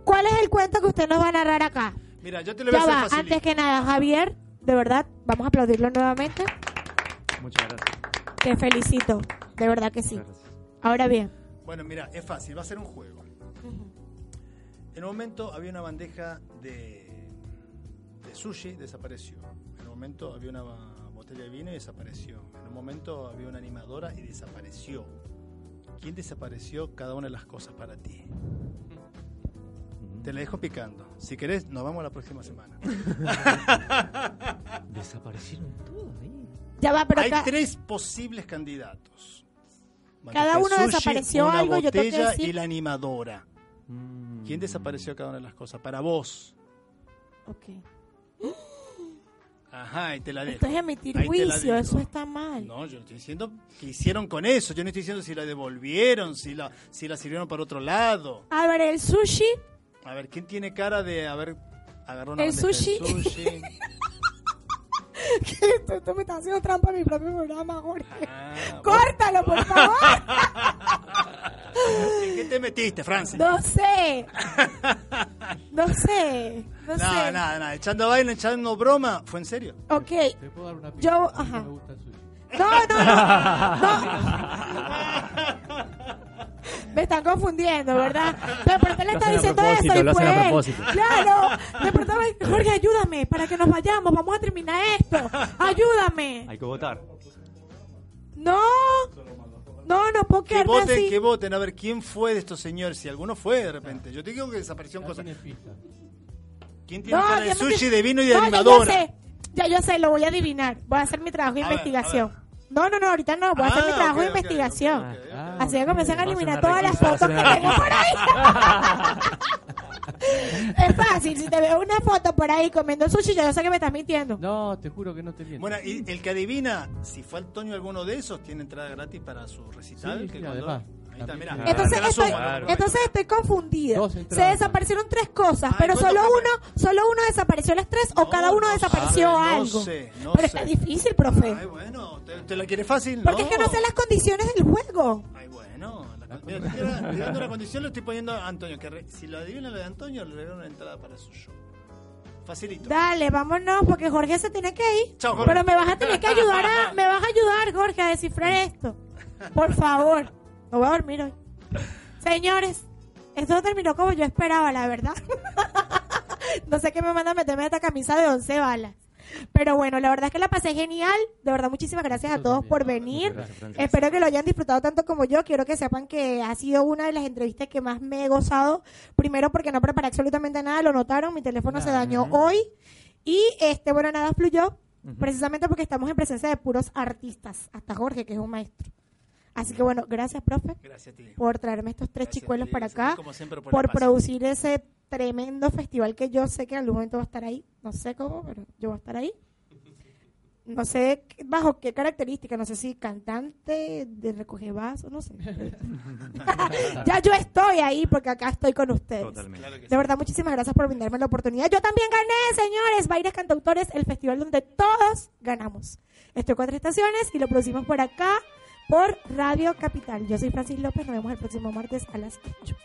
¿Cuál es el cuento que usted nos va a narrar acá? Mira, yo te lo voy Ya a va, hacer facilito. antes que nada, Javier, de verdad, vamos a aplaudirlo nuevamente. Muchas gracias. Te felicito, de verdad que sí. Ahora bien, Bueno, mira, es fácil, va a ser un juego. En un momento había una bandeja de, de sushi, desapareció. En un momento había una botella de vino y desapareció. En un momento había una animadora y desapareció. ¿Quién desapareció cada una de las cosas para ti? Te la dejo picando. Si querés, nos vamos la próxima semana. Desaparecieron todos ahí. ya va, pero Hay acá, tres posibles candidatos. Cada uno sushi, desapareció una algo, yo tengo que botella decir- y la animadora. Mm. ¿Quién desapareció cada una de las cosas? Para vos. Ok. Ajá, y te la dejo. Esto es emitir Ahí juicio, eso está mal. No, yo no estoy diciendo que hicieron con eso. Yo no estoy diciendo si la devolvieron, si la, si la sirvieron para otro lado. A ver, el sushi, A ver, ¿quién tiene cara de haber agarrado una El bandeja de sushi. esto, esto me está haciendo trampa a mi propio programa, Jorge. Ah, Córtalo, por favor. ¿En qué te metiste, Francis? No sé. No sé. No nada, sé. nada, nada. Echando baile, echando broma. ¿Fue en serio? Ok. ¿Te puedo dar una pista? Yo- no ajá. me gusta el. No, no, no. no. Me están confundiendo, ¿verdad? Pero ¿por qué le está diciendo eso? Y propósito. Claro. De pronto, Jorge, ayúdame para que nos vayamos. Vamos a terminar esto. Ayúdame. Hay que votar. No. No, no puedo Que voten, así. que voten. A ver, ¿quién fue de estos señores? Si alguno fue de repente. Yo te digo que desapareció Ya cosas. ¿Quién tiene No, cara de ya me sushi, de vino y de No, animadora? Ya yo sé. Ya yo sé, lo voy a adivinar. Voy a hacer mi trabajo de A investigación. ver. No, no, no, ahorita no. Voy a hacer mi Ah, trabajo de investigación. Así que comienzan a eliminar todas las fotos que tengo por ahí. es fácil, si te veo una foto por ahí comiendo sushi, yo sé que me estás mintiendo. No, te juro que no te miento. Bueno, y el que adivina si fue Antonio alguno de esos, tiene entrada gratis para su recital. Sí, que sí, cuando- además. Ahí está, mirá. Claro. Entonces la estoy, ¿no? entonces estoy confundida. Se desaparecieron tres cosas, Ay, pero ¿cuánto solo uno, solo uno desapareció las tres o cada uno no desapareció sabe, no algo. sé, no pero sé. está difícil, profe. Ay, bueno, ¿te, te la quiere fácil? porque es que no sé las condiciones del juego. Ay, bueno. Mira, estoy dando la condición, le estoy poniendo a Antonio. Que re- si lo adivina lo de Antonio, le regalo una entrada para su show. Facilito. Dale, vámonos, porque Jorge se tiene que ir. Chao, Jorge. Pero me vas a tener que ayudar a, me vas a ayudar, Jorge, a descifrar esto. Por favor. No voy a dormir hoy. Señores, esto terminó como yo esperaba, la verdad. no sé qué me manda a meterme esta camisa de 11 balas. Pero bueno, la verdad es que la pasé genial. De verdad, muchísimas gracias a todos por venir. Gracias. Espero que lo hayan disfrutado tanto como yo. Quiero que sepan que ha sido una de las entrevistas que más me he gozado. Primero porque no preparé absolutamente nada, lo notaron, mi teléfono se dañó hoy. Y este, bueno, nada fluyó. Precisamente porque estamos en presencia de puros artistas. Hasta Jorge, que es un maestro. Así que bueno, gracias, profe, Gracias a ti. por traerme estos tres Gracias, chicuelos sí, para ti, acá. como siempre, por Por producir ese tremendo festival que yo sé que en algún momento va a estar ahí. No sé cómo, pero yo voy a estar ahí. No sé bajo qué característica, no sé si cantante de recoger vasos, no sé. ya yo estoy ahí porque acá estoy con ustedes. Totalmente. Claro que sí. De verdad, muchísimas gracias por brindarme la oportunidad. Yo también gané, señores, Baires Cantautores, el festival donde todos ganamos. Estoy cuatro estaciones y lo producimos por acá, por Radio Capital. Yo soy Francis López, nos vemos el próximo martes a las 8.